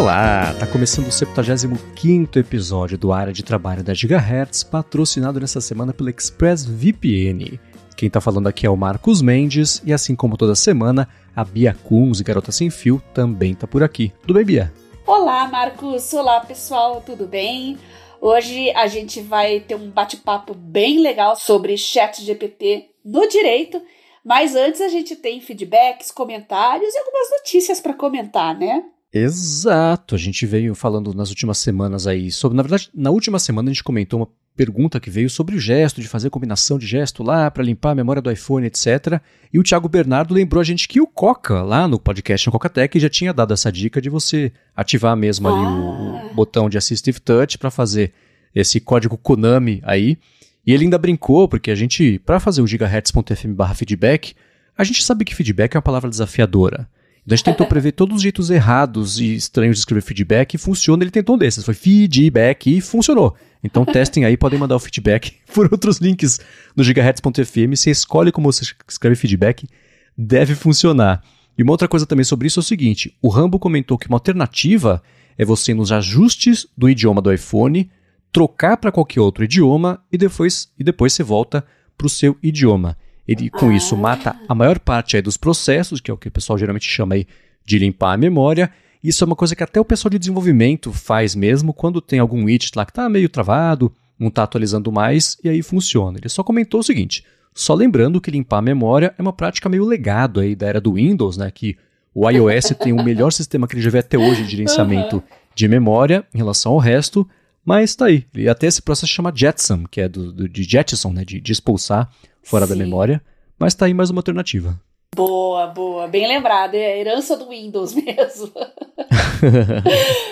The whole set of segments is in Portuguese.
Olá, tá começando o 75 episódio do Área de Trabalho da Gigahertz, patrocinado nessa semana pela ExpressVPN. Quem tá falando aqui é o Marcos Mendes e assim como toda semana, a Bia Kunz, Garota Sem Fio, também tá por aqui. Tudo bem, Bia? Olá, Marcos. Olá, pessoal. Tudo bem? Hoje a gente vai ter um bate-papo bem legal sobre chat GPT no direito, mas antes a gente tem feedbacks, comentários e algumas notícias para comentar, né? Exato, a gente veio falando nas últimas semanas aí sobre, na verdade, na última semana a gente comentou uma pergunta que veio sobre o gesto, de fazer combinação de gesto lá para limpar a memória do iPhone, etc. E o Thiago Bernardo lembrou a gente que o Coca, lá no podcast no Coca-Tech, já tinha dado essa dica de você ativar mesmo ali ah. o, o, botão de Assistive Touch para fazer esse código Konami aí. E ele ainda brincou, porque a gente, para fazer o gigahertz.fm barra feedback, a gente sabe que feedback é uma palavra desafiadora. Então a gente tentou prever todos os jeitos errados e estranhos de escrever feedback e funciona. Ele tentou um desses. Foi feedback e funcionou. Então testem aí, podem mandar o feedback por outros links no gigahertz.fm. Você escolhe como você escreve feedback, deve funcionar. E uma outra coisa também sobre isso é o seguinte: o Rambo comentou que uma alternativa é você nos ajustes do idioma do iPhone trocar para qualquer outro idioma e depois, e depois você volta para o seu idioma. Ele, com ah. isso, mata a maior parte aí dos processos, que é o que o pessoal geralmente chama aí de limpar a memória. Isso é uma coisa que até o pessoal de desenvolvimento faz mesmo quando tem algum widget lá que está meio travado, não está atualizando mais, e aí funciona. Ele só comentou o seguinte, só lembrando que limpar a memória é uma prática meio legado aí da era do Windows, né, que o iOS tem o melhor sistema que ele já vê até hoje de gerenciamento uhum. de memória em relação ao resto, mas tá aí. E até esse processo chama Jetson, que é do, do de Jetson, né, de, de expulsar fora Sim. da memória. Mas tá aí mais uma alternativa. Boa, boa, bem lembrado, é a herança do Windows mesmo.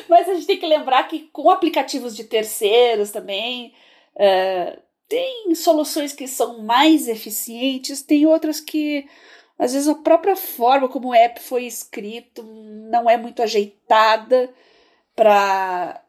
Mas a gente tem que lembrar que com aplicativos de terceiros também, uh, tem soluções que são mais eficientes, tem outras que às vezes a própria forma como o app foi escrito não é muito ajeitada para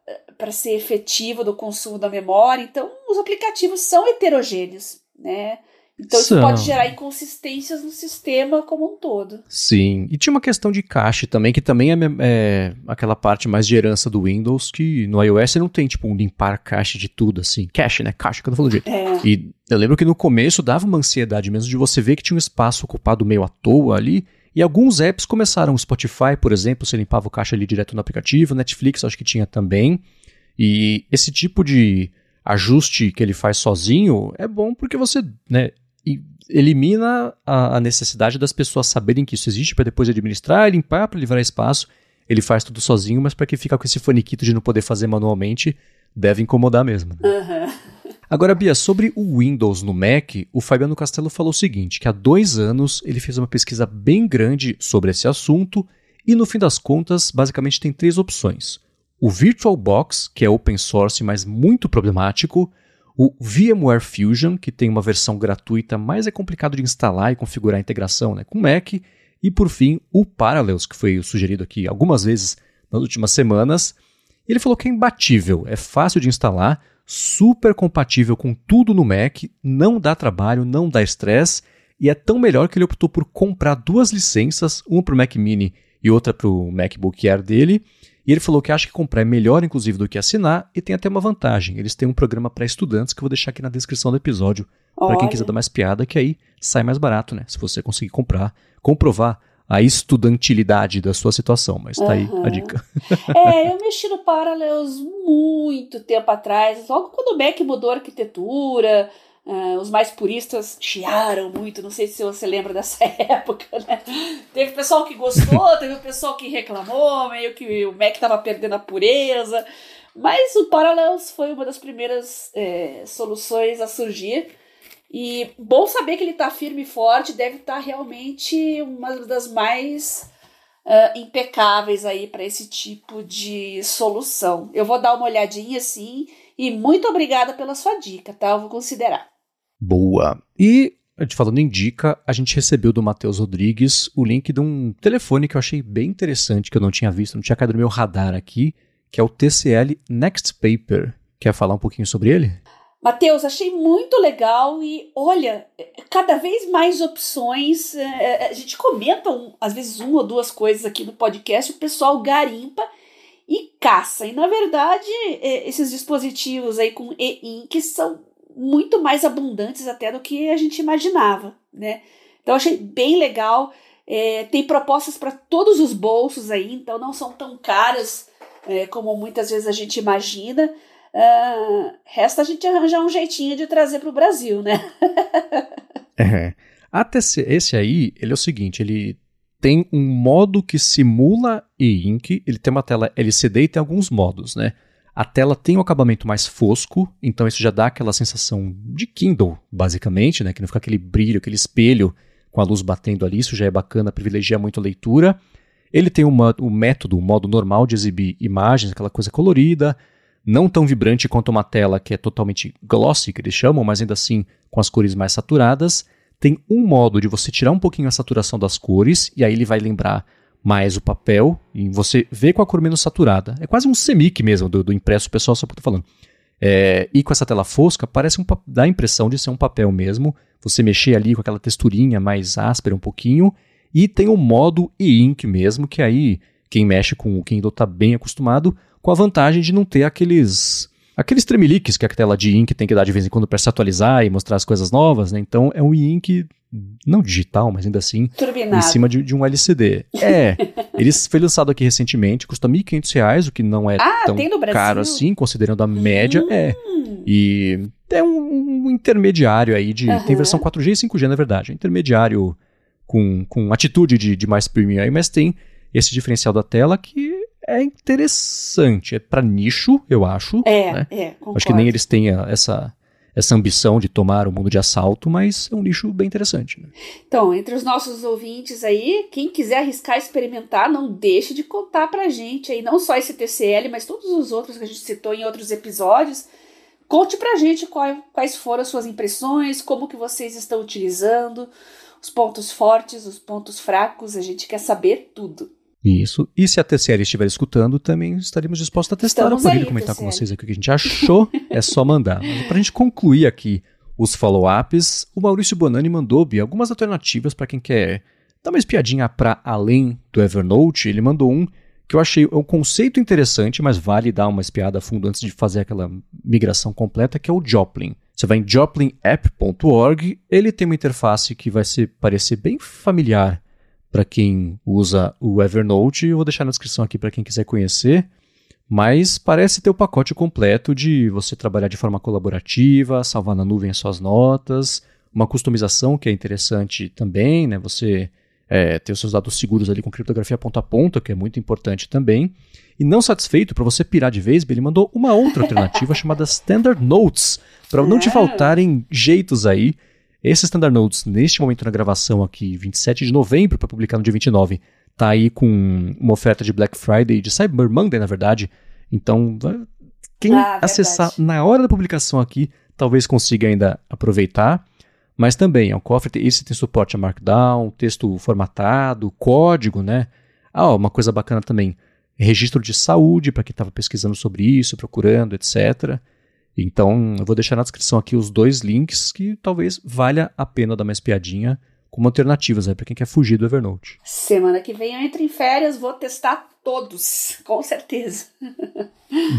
ser efetivo do consumo da memória. Então, os aplicativos são heterogêneos, né? Então isso pode gerar inconsistências no sistema como um todo. Sim, e tinha uma questão de cache também, que também é, é, aquela parte mais de herança do Windows, que no iOS não tem, tipo, um limpar cache de tudo, assim. Cache, né? Cache, que eu tô falando de. É. E eu lembro que no começo dava uma ansiedade mesmo de você ver que tinha um espaço ocupado meio à toa ali, e alguns apps começaram, o Spotify, por exemplo, você limpava o cache ali direto no aplicativo, Netflix acho que tinha também, e esse tipo de ajuste que ele faz sozinho é bom porque você, né, elimina a, a, necessidade das pessoas saberem que isso existe para depois administrar, limpar, para livrar espaço. Ele faz tudo sozinho, mas para quem fica com esse faniquito de não poder fazer manualmente, deve incomodar mesmo. Né? Uhum. Agora, Bia, sobre o Windows no Mac, o Fabiano Castelo falou o seguinte: que há dois anos ele fez uma pesquisa bem grande sobre esse assunto e, no fim das contas, basicamente tem três opções. O VirtualBox, que é open source, mas muito problemático, o VMware Fusion, que tem uma versão gratuita, mas é complicado de instalar e configurar a integração né, com Mac. E por fim, o Parallels, que foi sugerido aqui algumas vezes nas últimas semanas. Ele falou que é imbatível, é fácil de instalar, super compatível com tudo no Mac, não dá trabalho, não dá estresse, e é tão melhor que ele optou por comprar duas licenças, uma para o Mac Mini e outra para o MacBook Air dele, e ele falou que acha que comprar é melhor, inclusive, do que assinar, e tem até uma vantagem. Eles têm um programa para estudantes que eu vou deixar aqui na descrição do episódio, para quem quiser dar mais piada, que aí sai mais barato, né? Se você conseguir comprar, comprovar a estudantilidade da sua situação, mas tá uhum. aí a dica. É, eu mexi no Parallels muito tempo atrás, logo quando o Mac mudou a arquitetura, Uh, os mais puristas chiaram muito, não sei se você lembra dessa época, né? Teve pessoal que gostou, teve pessoal que reclamou, meio que o Mac estava perdendo a pureza, mas o Parallels foi uma das primeiras é, soluções a surgir. E bom saber que ele está firme e forte, deve estar tá realmente uma das mais uh, impecáveis aí para esse tipo de solução. Eu vou dar uma olhadinha assim e muito obrigada pela sua dica, tá? Eu vou considerar. Boa. E, falando em dica, a gente recebeu do Matheus Rodrigues o link de um telefone que eu achei bem interessante, que eu não tinha visto, não tinha caído no meu radar aqui, que é o TCL Next Paper. Quer falar um pouquinho sobre ele? Matheus, achei muito legal e olha, cada vez mais opções. É, é, a gente comenta às vezes uma ou duas coisas aqui no podcast, o pessoal garimpa e caça. E na verdade, é, esses dispositivos aí com e-ink são muito mais abundantes até do que a gente imaginava, né? Então achei bem legal. É, tem propostas para todos os bolsos aí, então não são tão caras é, como muitas vezes a gente imagina. Uh, resta a gente arranjar um jeitinho de trazer para o Brasil, né? é. Até esse aí, ele é o seguinte, ele tem um modo que simula e-ink, ele tem uma tela LCD e tem alguns modos, né? A tela tem um acabamento mais fosco, então isso já dá aquela sensação de Kindle, basicamente, né? Que não fica aquele brilho, aquele espelho com a luz batendo ali, isso já é bacana, privilegia muito a leitura. Ele tem uma, o método, o modo normal de exibir imagens, aquela coisa colorida, não tão vibrante quanto uma tela que é totalmente glossy, que eles chamam, mas ainda assim com as cores mais saturadas. Tem um modo de você tirar um pouquinho a saturação das cores, e aí ele vai lembrar mais o papel, e você vê com a cor menos saturada. É quase um semic mesmo do, do impresso pessoal, só que eu tô falando. É, e com essa tela fosca, parece um, dá a impressão de ser um papel mesmo. Você mexer ali com aquela texturinha mais áspera um pouquinho. E tem o modo e-ink mesmo, que aí quem mexe com o Kindle está bem acostumado, com a vantagem de não ter aqueles aqueles tremeliques que a tela de ink tem que dar de vez em quando para se atualizar e mostrar as coisas novas, né? Então é um e-ink não digital, mas ainda assim Turbinado. em cima de, de, um LCD. É, ele foi lançado aqui recentemente, custa R$ 1.500, o que não é ah, tão caro assim, considerando a média. É. Hum. É. E é um, um, intermediário aí de. Uhum. Tem versão 4G e 5G, na verdade. intermediário com, com atitude de, de mais premium aí, mas tem esse diferencial da tela que é interessante. É para nicho, eu acho. É, né? é. Concordo. Acho que nem eles têm essa, essa ambição de tomar o mundo de assalto, mas é um nicho bem interessante. Né? Então, entre os nossos ouvintes aí, quem quiser arriscar experimentar, não deixe de contar pra gente aí, não só esse TCL, mas todos os outros que a gente citou em outros episódios. Conte pra gente quais foram as suas impressões, como que vocês estão utilizando os pontos fortes, os pontos fracos, a gente quer saber tudo. Isso. E se a TCL estiver escutando, também estaremos dispostos a testar Estamos o aparelho, comentar TCL. com vocês o que a gente achou. é só mandar. Para a gente concluir aqui os follow-ups, o Maurício Bonani mandou algumas alternativas para quem quer dar uma espiadinha para além do Evernote. Ele mandou um que eu achei um conceito interessante, mas vale dar uma espiada a fundo antes de fazer aquela migração completa, que é o Joplin. Você vai em joplinapp.org, ele tem uma interface que vai se parecer bem familiar para quem usa o Evernote. Eu vou deixar na descrição aqui para quem quiser conhecer. Mas parece ter o pacote completo de você trabalhar de forma colaborativa, salvar na nuvem as suas notas, uma customização que é interessante também, né? Você é, ter os seus dados seguros ali com criptografia ponta a ponta, que é muito importante também. E não satisfeito, para você pirar de vez, ele mandou uma outra alternativa chamada Standard Notes, para não te faltarem jeitos aí. Esse Standard Notes, neste momento na gravação aqui, 27 de novembro, para publicar no dia 29, tá aí com uma oferta de Black Friday, de Cyber Monday, na verdade. Então, quem ah, acessar na hora da publicação aqui, talvez consiga ainda aproveitar. Mas também é um cofre, esse tem suporte a Markdown, texto formatado, código, né? Ah, uma coisa bacana também, registro de saúde para quem estava pesquisando sobre isso, procurando, etc. Então, eu vou deixar na descrição aqui os dois links que talvez valha a pena dar uma espiadinha como alternativas né, para quem quer fugir do Evernote. Semana que vem eu entro em férias, vou testar todos, com certeza.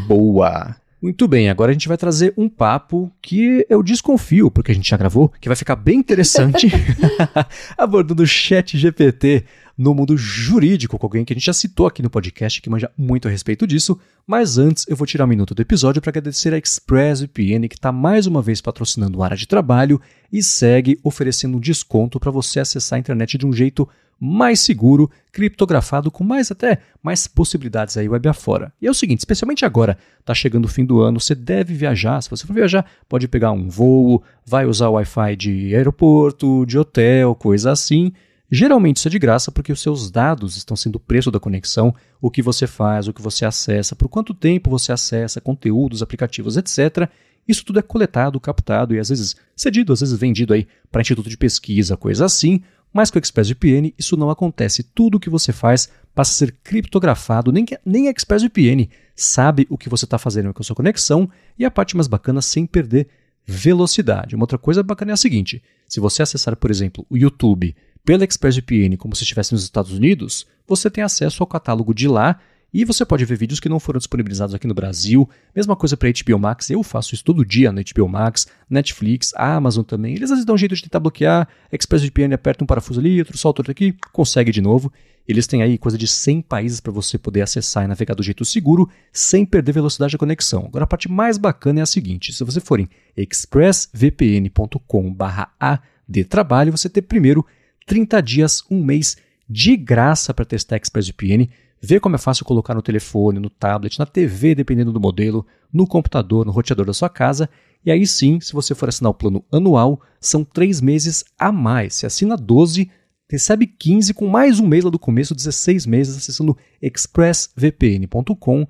Boa! Muito bem, agora a gente vai trazer um papo que eu desconfio, porque a gente já gravou, que vai ficar bem interessante, abordando o chat GPT no mundo jurídico, com alguém que a gente já citou aqui no podcast, que manja muito a respeito disso. Mas antes, eu vou tirar um minuto do episódio para agradecer a ExpressVPN, que está mais uma vez patrocinando o área de trabalho e segue oferecendo um desconto para você acessar a internet de um jeito mais seguro, criptografado, com mais até mais possibilidades aí web afora. E é o seguinte, especialmente agora, tá chegando o fim do ano, você deve viajar. Se você for viajar, pode pegar um voo, vai usar o Wi-Fi de aeroporto, de hotel, coisa assim. Geralmente isso é de graça porque os seus dados estão sendo o preço da conexão, o que você faz, o que você acessa, por quanto tempo você acessa, conteúdos, aplicativos, etc. Isso tudo é coletado, captado e às vezes cedido, às vezes vendido aí para instituto de pesquisa, coisa assim. Mas com o ExpressVPN isso não acontece. Tudo o que você faz passa a ser criptografado. Nem, nem a ExpressVPN sabe o que você está fazendo com a sua conexão. E a parte mais bacana, sem perder velocidade. Uma outra coisa bacana é a seguinte: se você acessar, por exemplo, o YouTube pela ExpressVPN como se estivesse nos Estados Unidos, você tem acesso ao catálogo de lá E você pode ver vídeos que não foram disponibilizados aqui no Brasil. Mesma coisa para HBO Max, eu faço isso todo dia no HBO Max, Netflix, Amazon também. Eles às vezes dão um jeito de tentar bloquear. ExpressVPN aperta um parafuso ali, outro solta outro aqui, consegue de novo. Eles têm aí coisa de 100 países para você poder acessar e navegar do jeito seguro, sem perder velocidade de conexão. Agora a parte mais bacana é a seguinte: se você for em expressvpn.com/adtrabalho, você ter primeiro 30 dias, um mês de graça para testar ExpressVPN Vê como é fácil colocar no telefone, no tablet, na TV, dependendo do modelo, no computador, no roteador da sua casa. E aí sim, se você for assinar o plano anual, são três meses a mais. Se assina 12, recebe 15 com mais um mês lá do começo, 16 meses, acessando expressvpn.com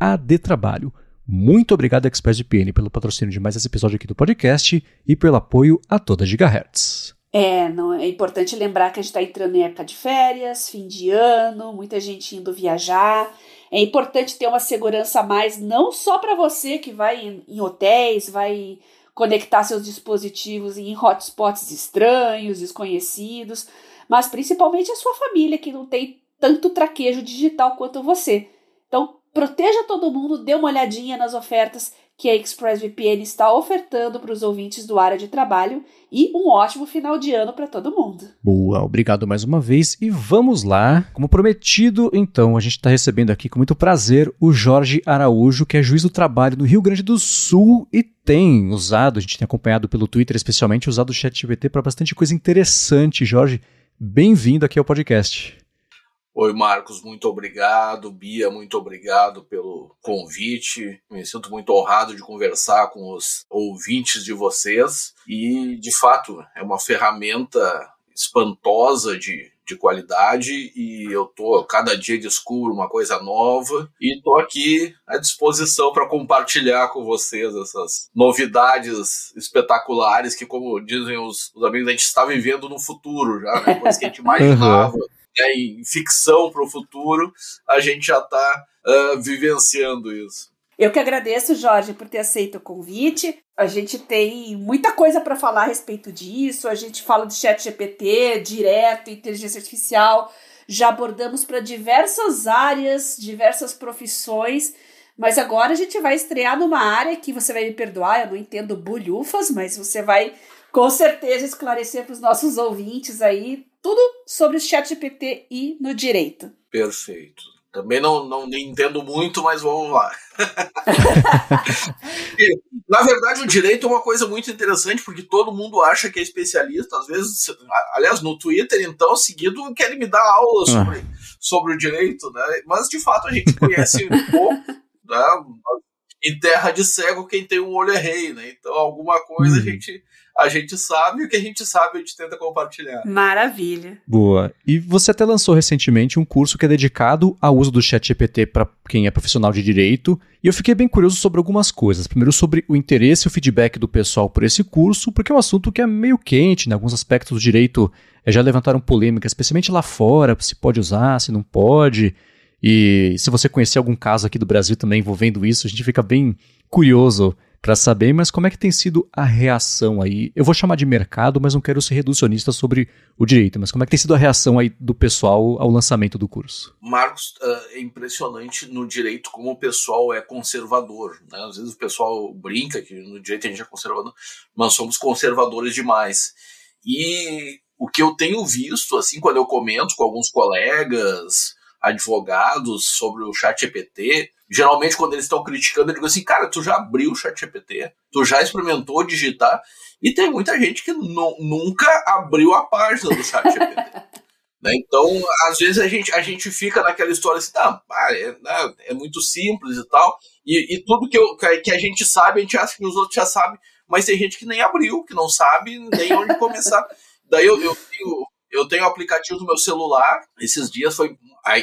adtrabalho. Muito obrigado, ExpressVPN, pelo patrocínio de mais esse episódio aqui do podcast e pelo apoio a toda Gigahertz. É, não, é importante lembrar que a gente está entrando em época de férias, fim de ano, muita gente indo viajar. É importante ter uma segurança a mais, não só para você que vai em, em, hotéis, vai conectar seus dispositivos em hotspots estranhos, desconhecidos, mas principalmente a sua família que não tem tanto traquejo digital quanto você. Então, proteja todo mundo, dê uma olhadinha nas ofertas que a ExpressVPN está ofertando para os ouvintes do área de trabalho e um ótimo final de ano para todo mundo. Boa, obrigado mais uma vez e vamos lá. Como prometido, então, a gente está recebendo aqui com muito prazer o Jorge Araújo, que é juiz do trabalho no Rio Grande do Sul e tem usado, a gente tem acompanhado pelo Twitter especialmente, usado o ChatGPT para bastante coisa interessante. Jorge, bem-vindo aqui ao podcast. Oi, Marcos, muito obrigado. Bia, muito obrigado pelo convite. Me sinto muito honrado de conversar com os ouvintes de vocês. E, de fato, é uma ferramenta espantosa de, de qualidade e eu tô cada dia descubro uma coisa nova e tô aqui à disposição para compartilhar com vocês essas novidades espetaculares que como dizem os, os amigos a gente está vivendo no futuro já né? coisa que a gente imaginava uhum né, em ficção para o futuro, a gente já está uh, vivenciando isso. Eu que agradeço, Jorge, por ter aceito o convite. A gente tem muita coisa para falar a respeito disso. A gente fala de chat GPT direto, inteligência artificial. Já abordamos para diversas áreas, diversas profissões. Mas agora a gente vai estrear numa área que você vai me perdoar, eu não entendo bulhufas, mas você vai com certeza esclarecer para os nossos ouvintes aí tudo sobre o chat GPT e no direito. Perfeito. Também não, não entendo muito, mas vamos lá. Na verdade, o direito é uma coisa muito interessante, porque todo mundo acha que é especialista. Às vezes, aliás, no Twitter, então, seguido, querem me dar aula ah. sobre, sobre o direito, né? Mas, de fato, a gente conhece um pouco, né? Em terra de cego, quem tem um olho é rei, né? Então, alguma coisa hum. a gente a gente sabe, o que a gente sabe a gente tenta compartilhar. Maravilha. Boa. E você até lançou recentemente um curso que é dedicado ao uso do chat GPT para quem é profissional de direito, e eu fiquei bem curioso sobre algumas coisas. Primeiro sobre o interesse e o feedback do pessoal por esse curso, porque é um assunto que é meio quente, em né? alguns aspectos do direito eh, já levantaram polêmica, especialmente lá fora, se pode usar, se não pode. E se você conhecer algum caso aqui do Brasil também envolvendo isso, a gente fica bem curioso para saber, mas como é que tem sido a reação aí? Eu vou chamar de mercado, mas não quero ser reducionista sobre o direito, mas como é que tem sido a reação aí do pessoal ao lançamento do curso? Marcos, é impressionante no direito como o pessoal é conservador. Né? Às vezes o pessoal brinca que no direito a gente é conservador, mas somos conservadores demais. E o que eu tenho visto, assim, quando eu comento com alguns colegas, advogados sobre o chat GPT, geralmente quando eles estão criticando, eu digo assim, cara, tu já abriu o chat GPT, tu já experimentou digitar, e tem muita gente que nunca abriu a página do chat GPT. né? Então, às vezes a gente, a gente fica naquela história assim, ah, é, né, é muito simples e tal, e, e tudo que, eu, que a gente sabe, a gente acha que os outros já sabem, mas tem gente que nem abriu, que não sabe nem onde começar. Daí eu, eu tenho eu tenho o aplicativo do meu celular. Esses dias foi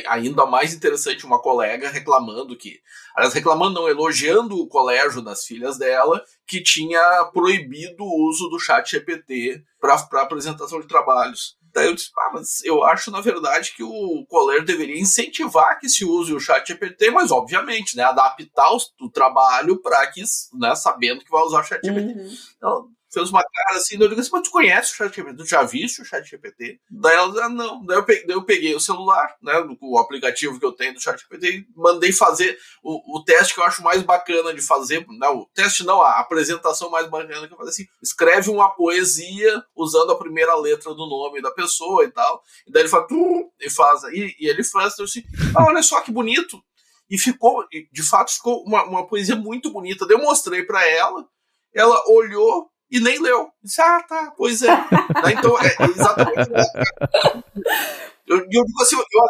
ainda mais interessante uma colega reclamando que, aliás, reclamando não, elogiando o colégio das filhas dela, que tinha proibido o uso do chat GPT para apresentação de trabalhos. Daí eu disse, ah, mas eu acho, na verdade, que o colégio deveria incentivar que se use o chat GPT, mas, obviamente, né, adaptar o, trabalho para que, né, sabendo que vai usar o chat GPT. Uhum. Então, fez uma cara assim, eu digo assim, mas tu conhece o chat GPT? Tu já viste o chat GPT? Daí ela ah, não. Daí eu, peguei, daí eu peguei o celular, né, o aplicativo que eu tenho do chat GPT e mandei fazer o, o teste que eu acho mais bacana de fazer, não, o teste não, a apresentação mais bacana que eu fazer assim, escreve uma poesia usando a primeira letra do nome da pessoa e tal, e daí ele faz, e faz, e, e ele faz, então assim, ah, olha só que bonito, e ficou, de fato, ficou uma, uma poesia muito bonita. Eu mostrei para ela, ela olhou e nem leu. Disse, ah, tá, pois é. então, é, exatamente. Eu, eu digo assim, eu,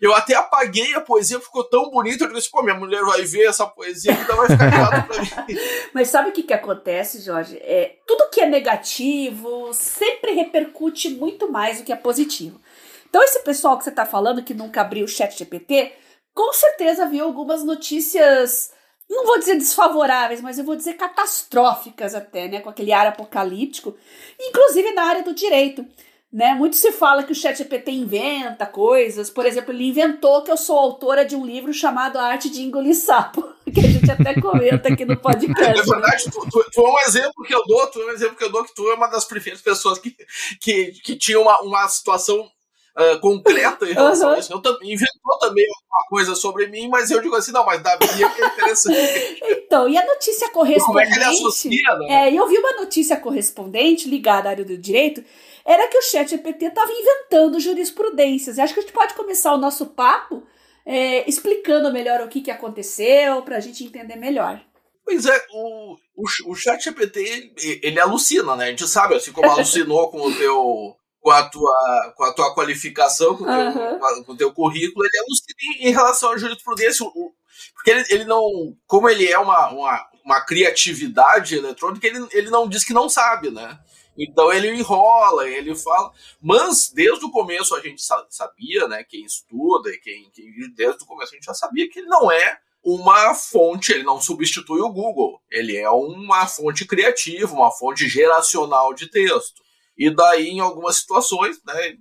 eu até apaguei a poesia, ficou tão bonita, eu disse, pô, minha mulher vai ver essa poesia, então vai ficar claro pra mim. Mas sabe o que, que acontece, Jorge? É, tudo que é negativo sempre repercute muito mais do que é positivo. Então, esse pessoal que você está falando que nunca abriu o chat GPT, com certeza viu algumas notícias não vou dizer desfavoráveis, mas eu vou dizer catastróficas até, né, com aquele ar apocalíptico, inclusive na área do direito. Né? Muito se fala que o ChatGPT inventa coisas. Por exemplo, ele inventou que eu sou autora de um livro chamado A Arte de Engolir Sapo, que a gente até comenta aqui no podcast. É verdade, né? tu, tu, tu, é um exemplo que eu dou, tu é um exemplo que eu dou que tu é uma das primeiras pessoas que, que, que tinha uma, uma situação uh, concreta em relação uhum. a isso. Eu também, inventou também uma coisa sobre mim, mas eu digo assim, não, mas da Bia é interessante. então, e a notícia correspondente... Como é que ele associa, né? É, eu vi uma notícia correspondente ligada à área do direito, era que o chat GPT estava inventando jurisprudências. Acho que a gente pode começar o nosso papo é, explicando melhor o que, que aconteceu, para a gente entender melhor. Pois é, o, o, o chat GPT, ele alucina, né? A gente sabe, assim como alucinou com o teu com a tua, com a tua qualificação, com o uhum. teu, currículo, ele é alucina em relação à jurisprudência. Porque ele, ele não. Como ele é uma, uma, uma criatividade eletrônica, ele, ele não diz que não sabe, né? Então ele enrola, ele fala. Mas desde o começo a gente sabia, né? Quem estuda e quem, quem desde o começo a gente já sabia que ele não é uma fonte, ele não substitui o Google. Ele é uma fonte criativa, uma fonte geracional de texto. E daí, em algumas situações, né,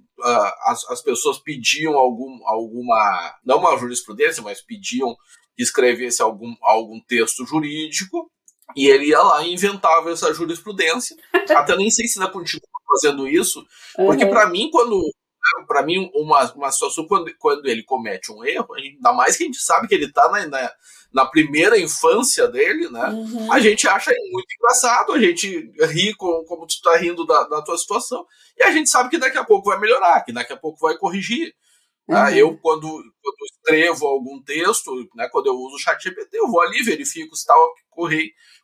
as, as pessoas pediam algum, alguma, não uma jurisprudência, mas pediam que escrevesse algum, algum texto jurídico, e ele ia lá e inventava essa jurisprudência. Até nem sei se ainda continua fazendo isso, porque uhum. para mim, quando para mim, uma, uma situação quando, quando ele comete um erro, ainda mais que a gente sabe que ele está na, na, na, primeira infância dele, né? Uhum. A gente acha muito engraçado, a gente ri com, como tu está rindo da, da tua situação, e a gente sabe que daqui a pouco vai melhorar, que daqui a pouco vai corrigir. Tá? Uhum. Eu, quando, quando escrevo algum texto, né, quando eu uso o chat GPT, eu vou ali, verifico se está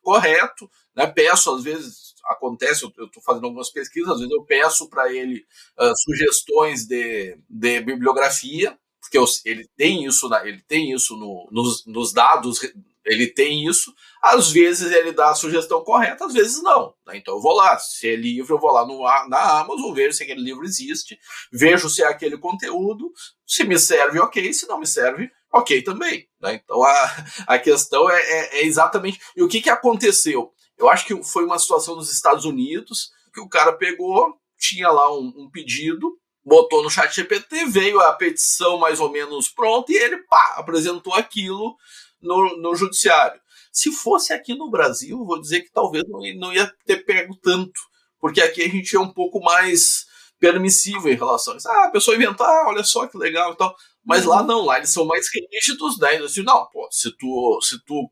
correto, né, peço, às vezes, acontece, eu estou fazendo algumas pesquisas, às vezes eu peço para ele uh, sugestões de, de bibliografia, porque eu, ele tem isso, na, ele tem isso no, nos, nos dados ele tem isso. Às vezes ele dá a sugestão correta, às vezes não. Né? Então eu vou lá, se é livro, eu vou lá no, na Amazon, vejo se aquele livro existe, vejo se é aquele conteúdo, se me serve, ok, se não me serve, ok também. Né? Então a, a questão é, é, é, exatamente. E o que, que aconteceu? Eu acho que foi uma situação nos Estados Unidos que o cara pegou, tinha lá um, um pedido, botou no chat GPT, veio a petição mais ou menos pronta e ele pá, apresentou aquilo no, no judiciário. Se fosse aqui no Brasil, vou dizer que talvez não, não ia ter pego tanto, porque aqui a gente é um pouco mais permissivo em relação a isso. Ah, a pessoa inventar, ah, olha só que legal e tal. Mas lá uhum. não, lá eles são mais rígidos, né? Assim, não, pô, se tu, se tu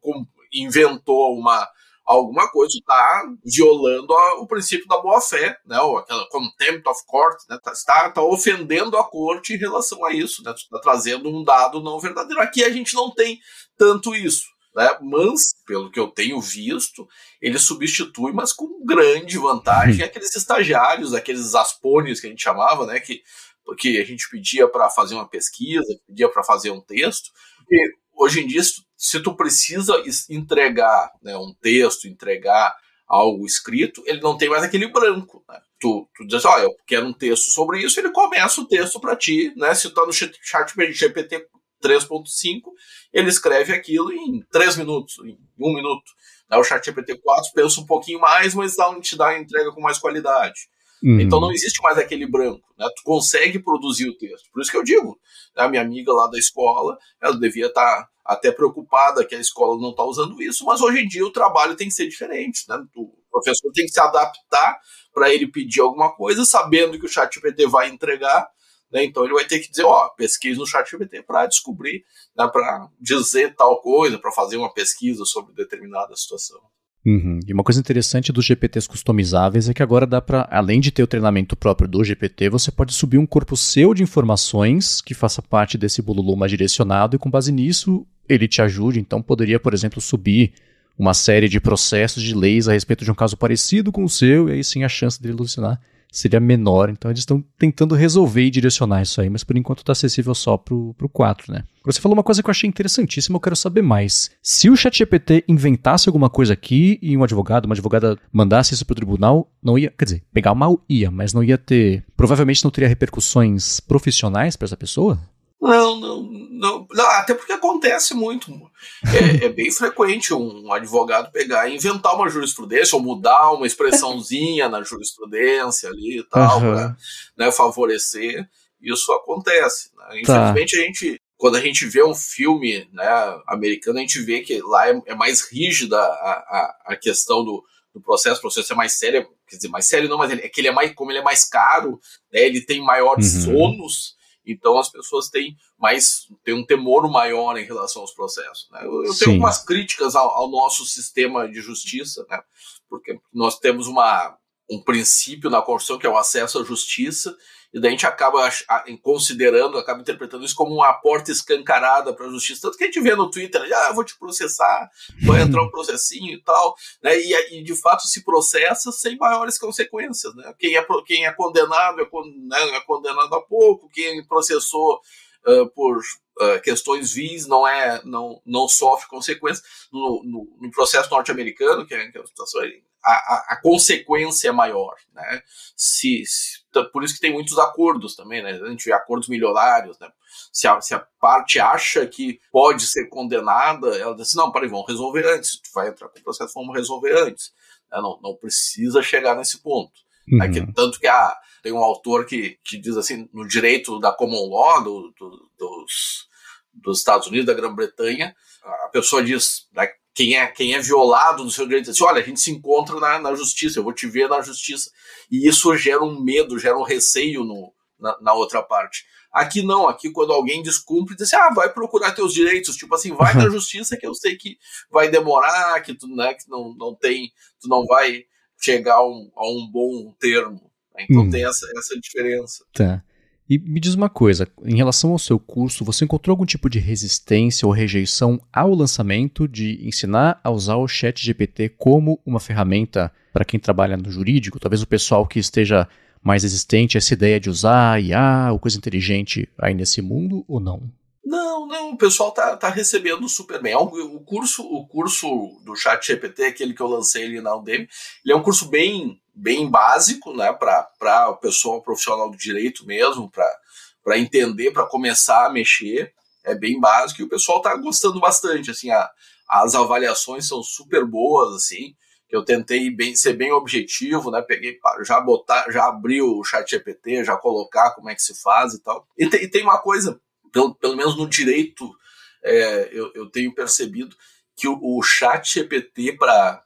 inventou uma, alguma coisa está violando a, o princípio da boa-fé, né? Ou aquela contempt of court, né? Está, tá ofendendo a corte em relação a isso, né? Está trazendo um dado não verdadeiro. Aqui a gente não tem tanto isso. Né? Mas, pelo que eu tenho visto, ele substitui, mas com grande vantagem, aqueles estagiários, aqueles aspones que a gente chamava, né? Que, que a gente pedia para fazer uma pesquisa, pedia para fazer um texto. E hoje em dia, se tu precisa entregar né, um texto, entregar algo escrito, ele não tem mais aquele branco. Né? Tu, tu diz, ó, oh, eu quero um texto sobre isso, ele começa o texto para ti, né? Se tu tá no chat GPT 3.5, ele escreve aquilo em 3 minutos, em 1 minuto. O chat GPT 4 pensa um pouquinho mais, mas dá, te dá a entrega com mais qualidade. Uhum. Então não existe mais aquele branco, né? Tu consegue produzir o texto. Por isso que eu digo, né? a minha amiga lá da escola, ela devia estar tá até preocupada que a escola não está usando isso, mas hoje em dia o trabalho tem que ser diferente, né? O professor tem que se adaptar para ele pedir alguma coisa, sabendo que o chat GPT vai entregar, né? Então ele vai ter que dizer, ó, pesquise no chat GPT para descobrir, né, para dizer tal coisa, para fazer uma pesquisa sobre determinada situação. Uhum. E uma coisa interessante dos GPTs customizáveis é que agora dá para, além de ter o treinamento próprio do GPT, você pode subir um corpo seu de informações que faça parte desse bululu mais direcionado e com base nisso ele te ajude. Então poderia, por exemplo, subir uma série de processos de leis a respeito de um caso parecido com o seu e aí sim a chance dele alucinar seria menor. Então eles estão tentando resolver e direcionar isso aí, mas por enquanto está acessível só pro, pro 4, né? Você falou uma coisa que eu achei interessantíssima, eu quero saber mais. Se o ChatGPT inventasse alguma coisa aqui e um advogado, uma advogada mandasse isso pro tribunal, não ia, quer dizer, pegar mal ia, mas não ia ter, provavelmente não teria repercussões profissionais para essa pessoa? Não, não, não, não, até porque acontece muito. É, é, bem frequente um advogado pegar e inventar uma jurisprudência ou mudar uma expressãozinha na jurisprudência ali e tal, uhum. para né, favorecer. Isso acontece. Né? Tá. Infelizmente, tá. a gente, quando a gente vê um filme né, americano, a gente vê que lá é, é mais rígida a, a, a questão do, do processo, o processo é mais sério, quer dizer, mais sério não, mas ele, é que ele é mais, como ele é mais caro, né, ele tem maiores uhum. ônus, então as pessoas têm mais têm um temor maior em relação aos processos. Né? Eu, eu tenho algumas críticas ao, ao, nosso sistema de justiça, né? porque nós temos uma, um princípio na Constituição que é o acesso à justiça, e daí a gente acaba considerando, acaba interpretando isso como uma porta escancarada para a justiça. Tanto que a gente vê no Twitter, ah, vou te processar, vai entrar um processinho e tal, né? E, e, de fato se processa sem maiores consequências. Né? Quem, é, quem é condenado é, né, é condenado a pouco, quem processou uh, por uh, questões vis não é não, não sofre consequências. No, no, no processo norte-americano, que é, que é a, a, a, consequência é maior, né? Se, se, por isso que tem muitos acordos também, né? A gente vê acordos milionários, né? Se a, se a parte acha que pode ser condenada, ela diz assim, não, peraí, vamos resolver antes. Tu vai entrar com o processo, vamos resolver antes. Né? Não, não precisa chegar nesse ponto. Uhum. Né? Que, tanto que ah, tem um autor que, que diz assim, no direito da common law do, do, dos, dos Estados Unidos, da Grã-Bretanha, a pessoa diz, né, quem é, quem é violado no seu direito, assim, olha, a gente se encontra na, na justiça, eu vou te ver na justiça. E isso gera um medo, gera um receio no, na, na outra parte. Aqui não, aqui quando alguém descumpre, diz assim, ah, vai procurar teus direitos, tipo assim, vai na justiça que eu sei que vai demorar, que tu, né, que não, não tem, tu não vai chegar a um, a um bom termo. Então hum. tem essa, essa diferença. Tá. E me diz uma coisa, em relação ao seu curso, você encontrou algum tipo de resistência ou rejeição ao lançamento de ensinar a usar o Chat GPT como uma ferramenta para quem trabalha no jurídico? Talvez o pessoal que esteja mais resistente essa ideia de usar IA ou coisa inteligente aí nesse mundo ou não? Não, não, o pessoal tá, tá recebendo super bem. É o curso, o curso do Chat GPT, aquele que eu lancei ali na Udemy, ele é um curso bem bem básico, né, para o pessoal profissional do direito mesmo, para entender, para começar a mexer, é bem básico. E o pessoal está gostando bastante, assim, a, as avaliações são super boas, assim, eu tentei bem, ser bem objetivo, né, peguei, já botar, já abri o chat GPT, já colocar como é que se faz e tal, e, te, e tem uma coisa, pelo, pelo menos no direito, é, eu, eu tenho percebido que o, o chat GPT para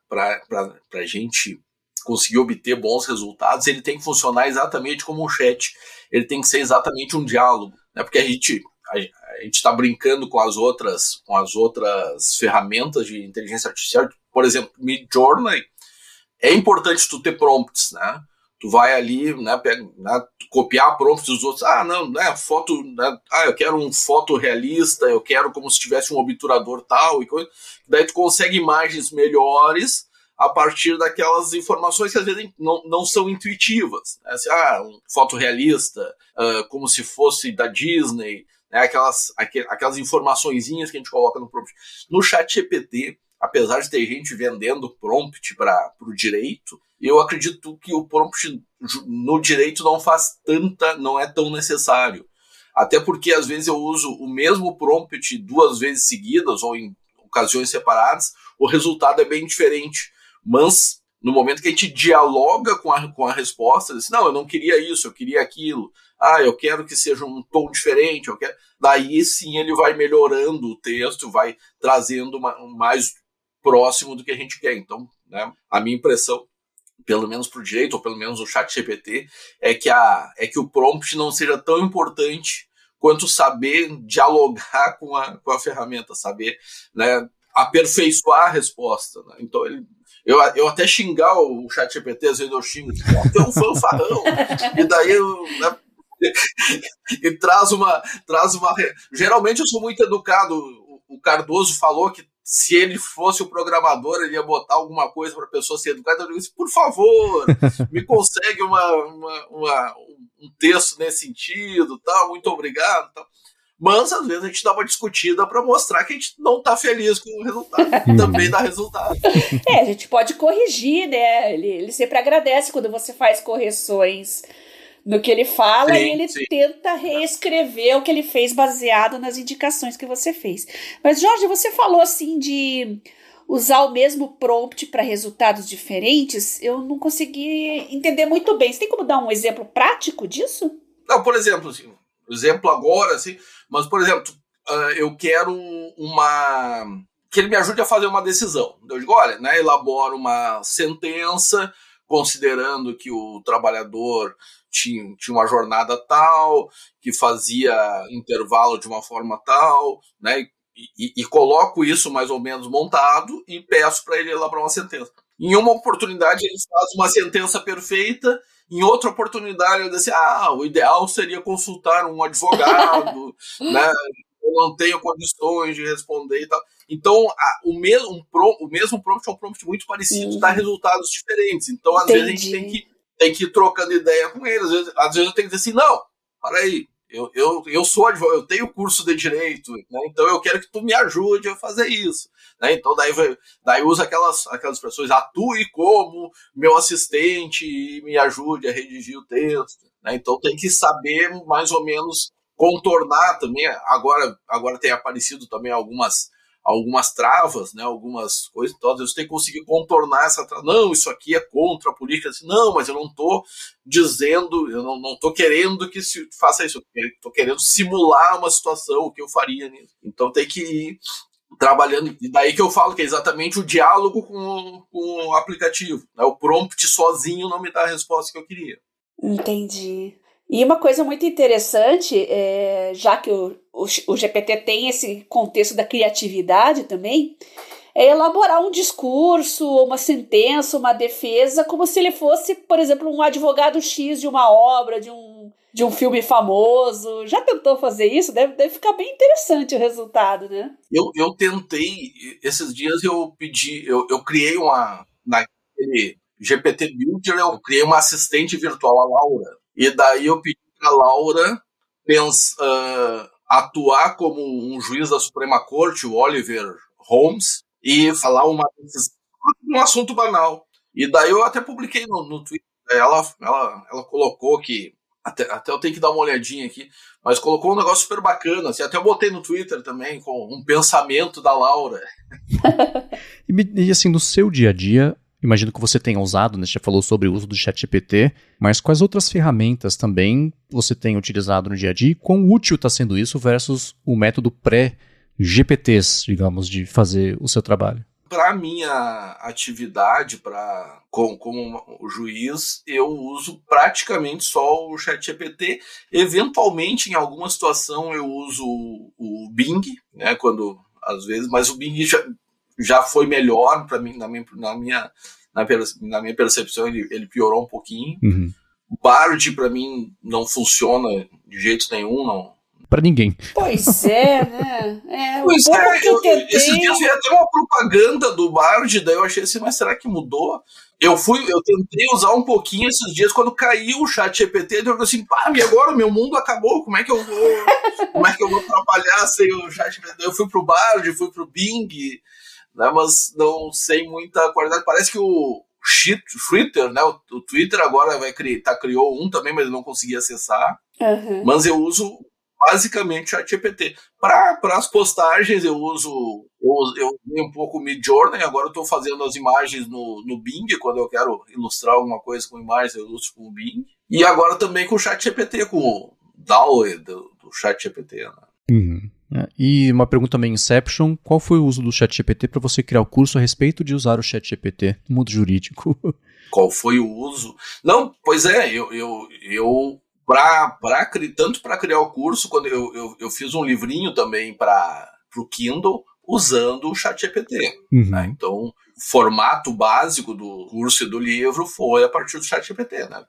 a gente conseguir obter bons resultados, ele tem que funcionar exatamente como um chat. Ele tem que ser exatamente um diálogo, né? Porque a gente a, a gente está brincando com as outras com as outras ferramentas de inteligência artificial, por exemplo, Midjourney. É importante tu ter prompts, né? Tu vai ali, né, pega, né, copiar prompts dos outros. Ah, não, né, foto, né, ah, eu quero um foto realista, eu quero como se tivesse um obturador tal e coisa. Daí tu consegue imagens melhores a partir daquelas informações que às vezes não, não são intuitivas. Né? Assim, ah, um fotorrealista, uh, como se fosse da Disney, né? aquelas, aquelas informaçõezinhas que a gente coloca no prompt. No chat GPT, apesar de ter gente vendendo prompt para o direito, eu acredito que o prompt no direito não faz tanta, não é tão necessário. Até porque às vezes eu uso o mesmo prompt duas vezes seguidas ou em ocasiões separadas, o resultado é bem diferente mas no momento que a gente dialoga com a, com a resposta, diz, não, eu não queria isso, eu queria aquilo, ah, eu quero que seja um tom diferente, eu quero. Daí sim ele vai melhorando o texto, vai trazendo uma, mais próximo do que a gente quer. Então, né, a minha impressão, pelo menos para o direito, ou pelo menos o chat GPT, é que, a, é que o prompt não seja tão importante quanto saber dialogar com a, com a ferramenta, saber né, aperfeiçoar a resposta. Né? Então, ele, eu, eu até xingar o chat GPT, às vezes eu xingo, é um fanfarrão. e daí eu, né, e traz uma, traz uma. Geralmente eu sou muito educado. O Cardoso falou que se ele fosse o programador, ele ia botar alguma coisa para a pessoa ser educada. Eu disse, por favor, me consegue uma, uma, uma, um texto nesse sentido, tal, muito obrigado. Tal. Mas às vezes a gente dá uma discutida para mostrar que a gente não está feliz com o resultado. Uhum. Também dá resultado. É, a gente pode corrigir, né? Ele, ele sempre agradece quando você faz correções no que ele fala sim, e ele sim. tenta reescrever o que ele fez baseado nas indicações que você fez. Mas, Jorge, você falou assim de usar o mesmo prompt para resultados diferentes. Eu não consegui entender muito bem. Você tem como dar um exemplo prático disso? Não, por exemplo, assim, exemplo agora, assim, mas, por exemplo, uh, eu quero uma. que ele me ajude a fazer uma decisão. Eu digo, olha, né, elabora uma sentença considerando que o trabalhador tinha, tinha uma jornada tal, que fazia intervalo de uma forma tal, né? E, e, e coloco isso mais ou menos montado e peço para ele elaborar uma sentença. Em uma oportunidade ele faz uma sentença perfeita, em outra oportunidade diz assim, ah, o ideal seria consultar um advogado, né? Eu não tenho condições de responder e tal. Então, a, o, mesmo, um pro, o mesmo prompt é um prompt muito parecido, dá resultados diferentes. Então, às Entendi. vezes, a gente tem que tem que ir trocando ideia com ele. Às vezes, às vezes eu tenho que dizer assim, não, para aí, eu, eu, eu sou advogado, eu tenho curso de direito, né? então eu quero que tu me ajude a fazer isso. Né? Então daí, daí usa aquelas, aquelas expressões, atue como meu assistente e me ajude a redigir o texto. Né? Então tem que saber mais ou menos contornar também. Agora, agora tem aparecido também algumas algumas travas, né, algumas coisas, então vezes tem que conseguir contornar essa trava. Não, isso aqui é contra a política. Assim, não, mas eu não estou dizendo, eu não estou querendo que se faça isso, eu estou querendo simular uma situação, o que eu faria nisso. Então tem que ir trabalhando, e daí que eu falo que é exatamente o diálogo com, com o aplicativo. Né? O prompt sozinho não me dá a resposta que eu queria. Entendi. E uma coisa muito interessante, é, já que o, o, o GPT tem esse contexto da criatividade também, é elaborar um discurso, uma sentença, uma defesa, como se ele fosse, por exemplo, um advogado X de uma obra, de um, de um filme famoso. Já tentou fazer isso? Deve, deve ficar bem interessante o resultado, né? Eu, eu tentei, esses dias eu pedi, eu, eu criei uma. Naquele GPT Builder, eu criei uma assistente virtual, a Laura. E daí eu pedi para Laura pensa, uh, atuar como um juiz da Suprema Corte, o Oliver Holmes, e falar uma um assunto banal. E daí eu até publiquei no, no Twitter. Ela, ela, ela colocou que. Até, até eu tenho que dar uma olhadinha aqui, mas colocou um negócio super bacana. Assim, até eu botei no Twitter também, com um pensamento da Laura. e, assim, no seu dia a dia, imagino que você tenha usado, né? Você já falou sobre o uso do ChatGPT, mas quais outras ferramentas também você tem utilizado no dia a dia e quão útil está sendo isso versus o método pré-GPTs, digamos, de fazer o seu trabalho? Para minha atividade, para como, como juiz, eu uso praticamente só o ChatGPT. Eventualmente, em alguma situação, eu uso o Bing, né? Quando às vezes, mas o Bing já, já foi melhor para mim na minha na minha na, minha percepção ele, ele piorou um pouquinho. Uhum. O Bard para mim não funciona de jeito nenhum, não. Para ninguém. Pois é, né? É, pois é, eu, tentei... esses dias veio até uma propaganda do Bard, daí eu achei assim, mas será que mudou? Eu fui, eu tentei usar um pouquinho esses dias quando caiu o chat GPT, eu falei assim, pá, e agora o meu mundo acabou, como é que eu vou, como é que eu vou trabalhar sem o chat GPT? Eu fui pro Bard, fui pro Bing, né, mas não sei muita qualidade. Parece que o Twitter, né, o, Twitter agora vai criar, tá, criou um também, mas eu não consegui acessar. Uhum. Mas eu uso basicamente ChatGPT. Para as postagens eu uso, eu, eu usei um pouco o Midjourney, agora eu estou fazendo as imagens no, no Bing, quando eu quero ilustrar alguma coisa com imagens eu uso com o Bing. E agora também com o ChatGPT, com o DAO do, do ChatGPT. Né? Uhum. É, e uma pergunta também, Inception, qual foi o uso do ChatGPT para você criar o curso a respeito de usar o ChatGPT no mundo jurídico? Qual foi o uso? Não, pois é, eu, eu, eu pra, pra, tanto para criar o curso, quando eu, eu, eu fiz um livrinho também para o Kindle, usando o ChatGPT. Uhum. Né? Então, o formato básico do curso e do livro foi a partir do ChatGPT, né?